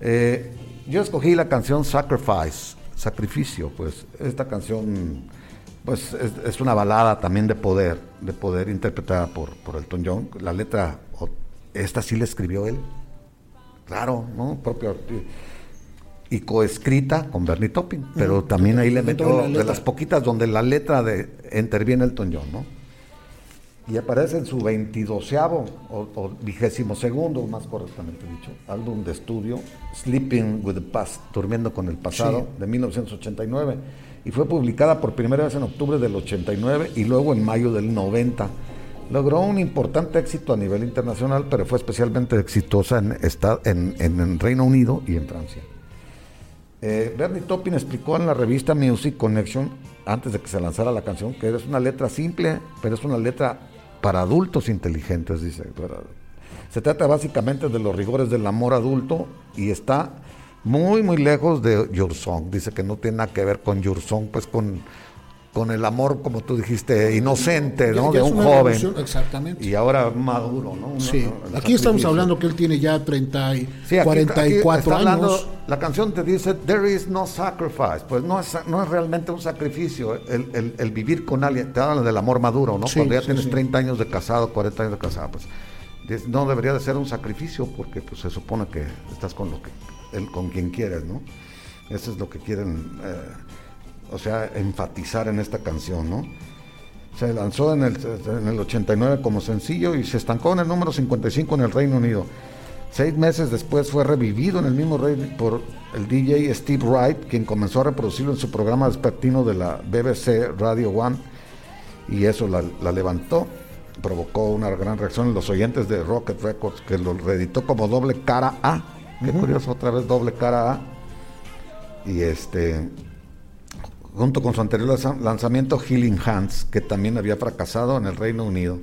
Speaker 1: Eh, yo escogí la canción Sacrifice, Sacrificio, pues esta canción pues es, es una balada también de poder, de poder interpretada por, por Elton John. La letra, esta sí la escribió él, claro, ¿no? Propio y coescrita con Bernie Taupin, pero también ahí le metió
Speaker 2: de la
Speaker 1: de
Speaker 2: letra.
Speaker 1: las poquitas donde la letra de interviene Elton John, ¿no? Y aparece en su 22 o, vigésimo segundo, más correctamente dicho, álbum de estudio, Sleeping with the Past, Durmiendo con el Pasado, de 1989. Y fue publicada por primera vez en octubre del 89 y luego en mayo del 90. Logró un importante éxito a nivel internacional, pero fue especialmente exitosa en, esta- en, en- en Reino Unido y en Francia. Eh, Bernie Taupin explicó en la revista Music Connection, antes de que se lanzara la canción, que es una letra simple, pero es una letra para adultos inteligentes, dice. Se trata básicamente de los rigores del amor adulto y está muy, muy lejos de Your Song. Dice que no tiene nada que ver con Your Song, pues con, con el amor, como tú dijiste, inocente, ¿no?
Speaker 2: ya
Speaker 1: de un joven.
Speaker 2: exactamente.
Speaker 1: Y ahora maduro, ¿no?
Speaker 2: Sí, aquí estamos hablando que él tiene ya 30 y
Speaker 1: Sí, aquí-
Speaker 2: 44
Speaker 1: aquí está hablando-
Speaker 2: años.
Speaker 1: la canción te dice, there is no sacrifice. Pues no es, no es realmente un sacrificio el, el- el vivir con alguien. Te hablan del amor maduro, ¿no?
Speaker 2: Sí,
Speaker 1: Cuando ya
Speaker 2: sí,
Speaker 1: tienes
Speaker 2: sí.
Speaker 1: 30 años de casado, 40 años de casado, pues no debería de ser un sacrificio porque pues se supone que estás con lo que el- con quien quieres, ¿no? Eso es lo que quieren, eh, o sea, enfatizar en esta canción, ¿no? Se lanzó en el, en el 89 como sencillo y se estancó en el número 55 en el Reino Unido. Seis meses después fue revivido en el mismo reino por el DJ Steve Wright, quien comenzó a reproducirlo en su programa vespertino de la BBC Radio One y eso la, la levantó. Provocó una gran reacción en los oyentes de Rocket Records, que lo reeditó como doble cara A. Qué curioso, otra vez doble cara A. Y este, junto con su anterior lanza- lanzamiento Healing Hands, que también había fracasado en el Reino Unido.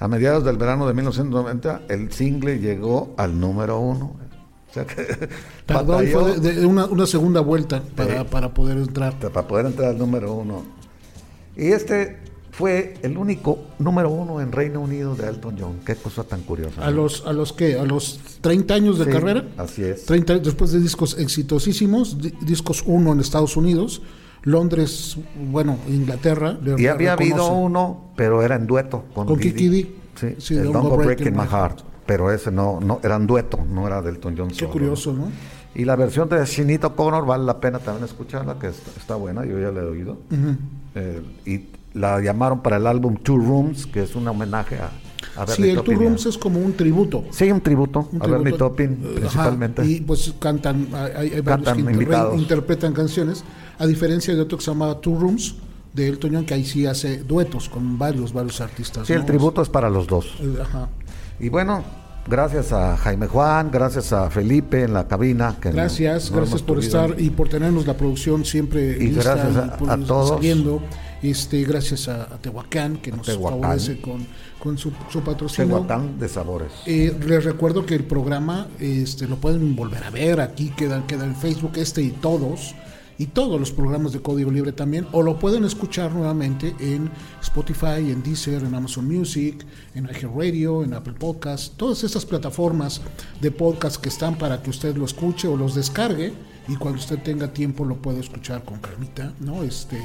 Speaker 1: A mediados del verano de 1990, el single llegó al número uno. O sea que
Speaker 2: fue de, de una, una segunda vuelta para, para poder entrar.
Speaker 1: para poder entrar al número uno. Y este fue el único número uno en Reino Unido de Elton John. Qué cosa tan curiosa.
Speaker 2: ¿A los, a los qué? ¿A los 30 años de
Speaker 1: Sí,
Speaker 2: carrera?
Speaker 1: Así es.
Speaker 2: 30, años después de discos exitosísimos, di- discos uno en Estados Unidos, Londres, bueno, Inglaterra. le
Speaker 1: Y había habido uno, pero era en dueto con,
Speaker 2: Con. Kiki Dee.
Speaker 1: Sí,
Speaker 2: Sí,
Speaker 1: el
Speaker 2: Don't Go Breaking
Speaker 1: My Heart. Pero ese no, no, era en dueto, no era del Elton John
Speaker 2: Qué
Speaker 1: solo,
Speaker 2: curioso, ¿no?
Speaker 1: Y la versión de Shinito Connor vale la pena también escucharla, que está, está buena, yo ya la he oído. Eh, y la llamaron para el álbum Two Rooms, que es un homenaje a, a
Speaker 2: Sí,
Speaker 1: Bernie
Speaker 2: el Two
Speaker 1: Taupin.
Speaker 2: Rooms es como un tributo.
Speaker 1: Sí, un tributo
Speaker 2: Un
Speaker 1: a Bernie
Speaker 2: tributo,
Speaker 1: Taupin,
Speaker 2: eh,
Speaker 1: principalmente.
Speaker 2: ajá, y pues cantan, hay, hay varios
Speaker 1: Cantan
Speaker 2: que inter- interpretan canciones, a diferencia de otro que se llama Two Rooms, de Elton John, que ahí sí hace duetos con varios, varios artistas.
Speaker 1: sí,
Speaker 2: ¿no?
Speaker 1: el tributo es para los dos.
Speaker 2: Eh, Ajá.
Speaker 1: Y bueno, gracias a Jaime Juan, gracias a Felipe en la cabina. Que
Speaker 2: Gracias,
Speaker 1: no- no
Speaker 2: gracias por estar y por tenernos la producción siempre
Speaker 1: Y
Speaker 2: lista
Speaker 1: gracias a-
Speaker 2: por-
Speaker 1: a todos.
Speaker 2: saliendo. Este, gracias a, a Tehuacán que nos
Speaker 1: Tehuacán.
Speaker 2: favorece con, con su, su patrocinio.
Speaker 1: Tehuacán de sabores.
Speaker 2: Eh, les recuerdo que el programa este, lo pueden volver a ver, aquí queda, queda en Facebook este y todos, y todos los programas de Código Libre también, o lo pueden escuchar nuevamente en Spotify, en Deezer, en Amazon Music, en iHeartRadio, en Apple Podcast, todas esas plataformas de podcast que están para que usted lo escuche o los descargue y cuando usted tenga tiempo lo puede escuchar con calmita, ¿no? Este,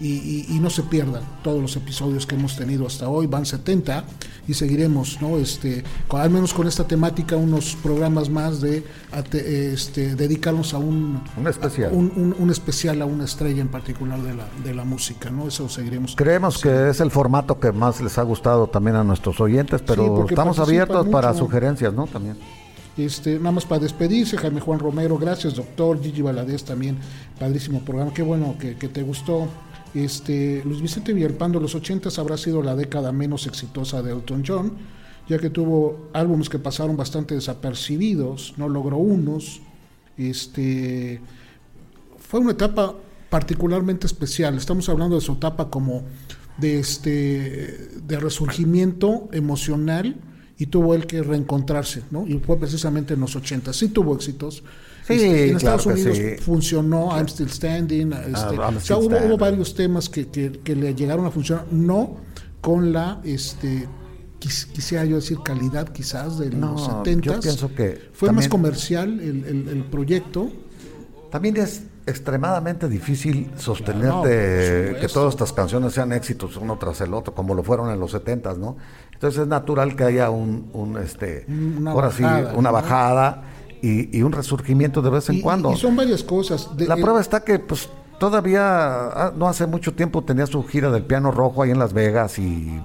Speaker 2: y, y- y no se pierdan todos los episodios que hemos tenido hasta hoy, van 70 y seguiremos, ¿no? Este, con- al menos con esta temática, unos programas más de este, dedicarnos a un,
Speaker 1: Un especial.
Speaker 2: un, un- un especial a una estrella en particular de la, de la música, ¿no? Eso seguiremos.
Speaker 1: Creemos que es el formato que más les ha gustado también a nuestros oyentes, pero estamos abiertos para sugerencias, ¿no? También.
Speaker 2: Este, nada más para despedirse, Jaime Juan Romero, gracias doctor, Gigi Valadez también, padrísimo programa, qué bueno que, que te gustó. Este, Luis Vicente Villalpando, los 80 habrá sido la década menos exitosa de Elton John, ya que tuvo álbumes que pasaron bastante desapercibidos, no logró unos. Este, fue una etapa particularmente especial. Estamos hablando de su etapa como de este de resurgimiento emocional y tuvo él que reencontrarse, ¿no? Y fue precisamente en los 80. Sí tuvo éxitos.
Speaker 1: Sí, este,
Speaker 2: en Estados Unidos funcionó I'm Still Standing. Ah, este, o sea, hubo, varios temas que, que, le llegaron a funcionar, no con la, este, quisiera yo decir, calidad quizás de los 70.
Speaker 1: Yo pienso que
Speaker 2: fue más comercial el, el, el proyecto.
Speaker 1: También es extremadamente difícil sostener que todas estas canciones sean éxitos uno tras el otro, como lo fueron en los 70, ¿no? Entonces es natural que haya un, un este, una ahora bajada, sí, una bajada y, y, un resurgimiento de vez en cuando.
Speaker 2: Y son varias cosas.
Speaker 1: la prueba está que, pues, todavía ah, no hace mucho tiempo tenía su gira del piano rojo ahí en Las Vegas y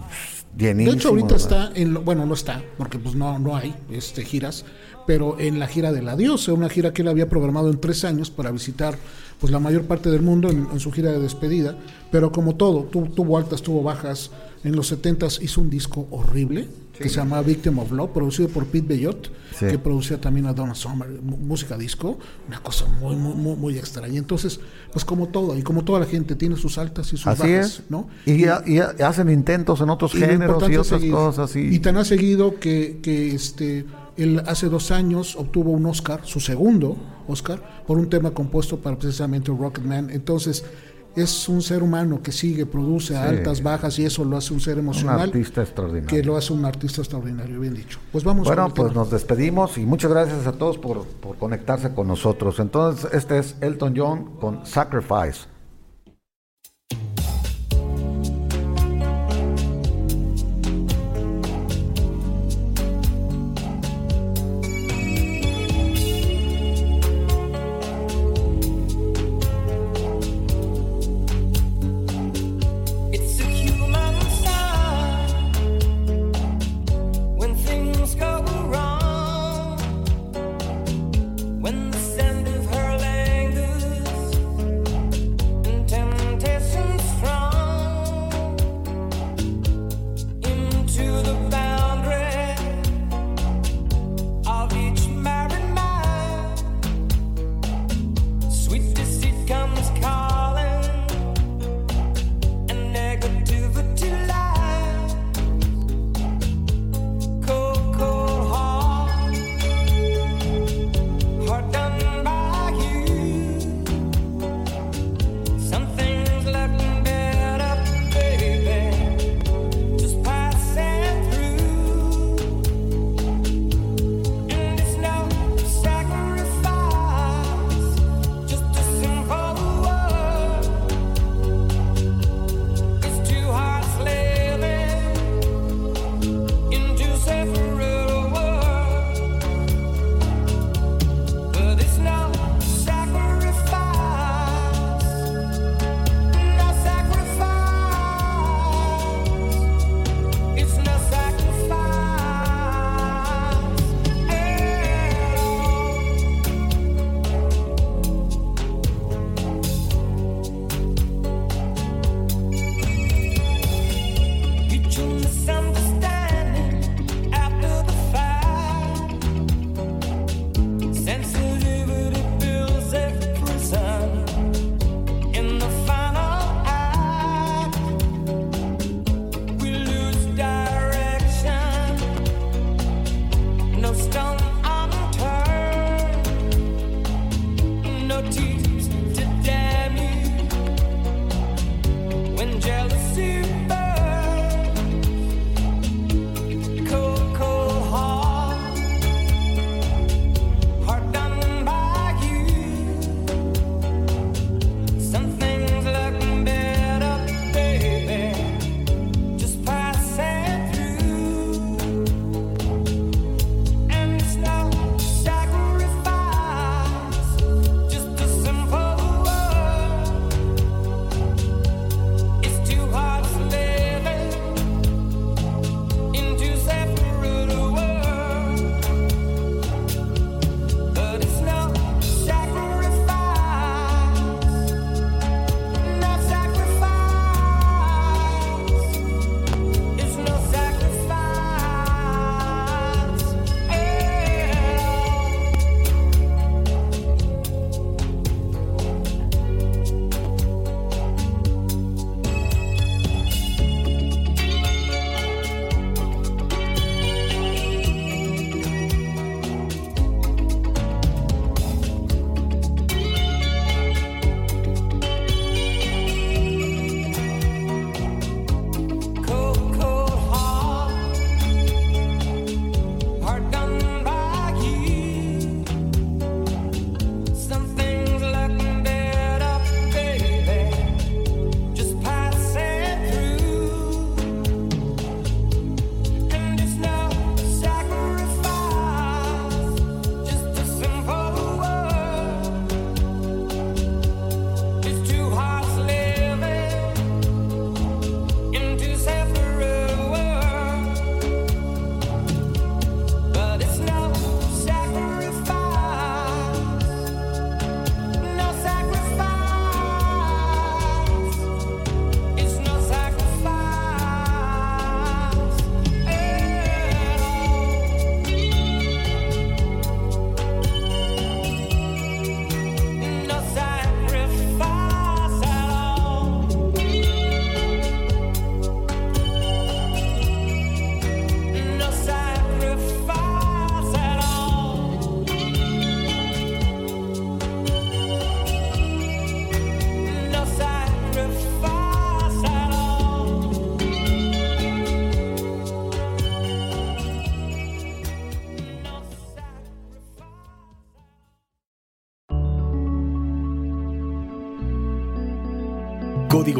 Speaker 2: Bienísimo, de hecho, ahorita está en, bueno, no está, porque pues no, no hay este, giras, pero en la gira de la diosa, una gira que él había programado en tres años para visitar pues la mayor parte del mundo en, su gira de despedida, pero como todo, tuvo altas, tuvo bajas, en los 70 hizo un disco horrible, que se llamaba Victim of Love, producido por Pete Bellot, que producía también a Donna Summer, música disco, una cosa muy, muy, muy, extraña. Entonces, pues como todo, y como toda la gente tiene sus altas y sus bajas, ¿no?
Speaker 1: Y, hacen intentos en otros géneros y otras cosas.
Speaker 2: Y... y tan ha seguido que, que este él hace dos años obtuvo un Oscar, su segundo Oscar, por un tema compuesto para precisamente Rocketman. Entonces, es un ser humano que sigue, produce altas, bajas y eso lo hace un ser emocional.
Speaker 1: Un artista extraordinario.
Speaker 2: Que lo hace un artista extraordinario, bien dicho. Pues vamos
Speaker 1: Bueno, pues nos despedimos y muchas gracias a todos por, por conectarse con nosotros. Entonces, este es Elton John con Sacrifice.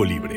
Speaker 4: Libre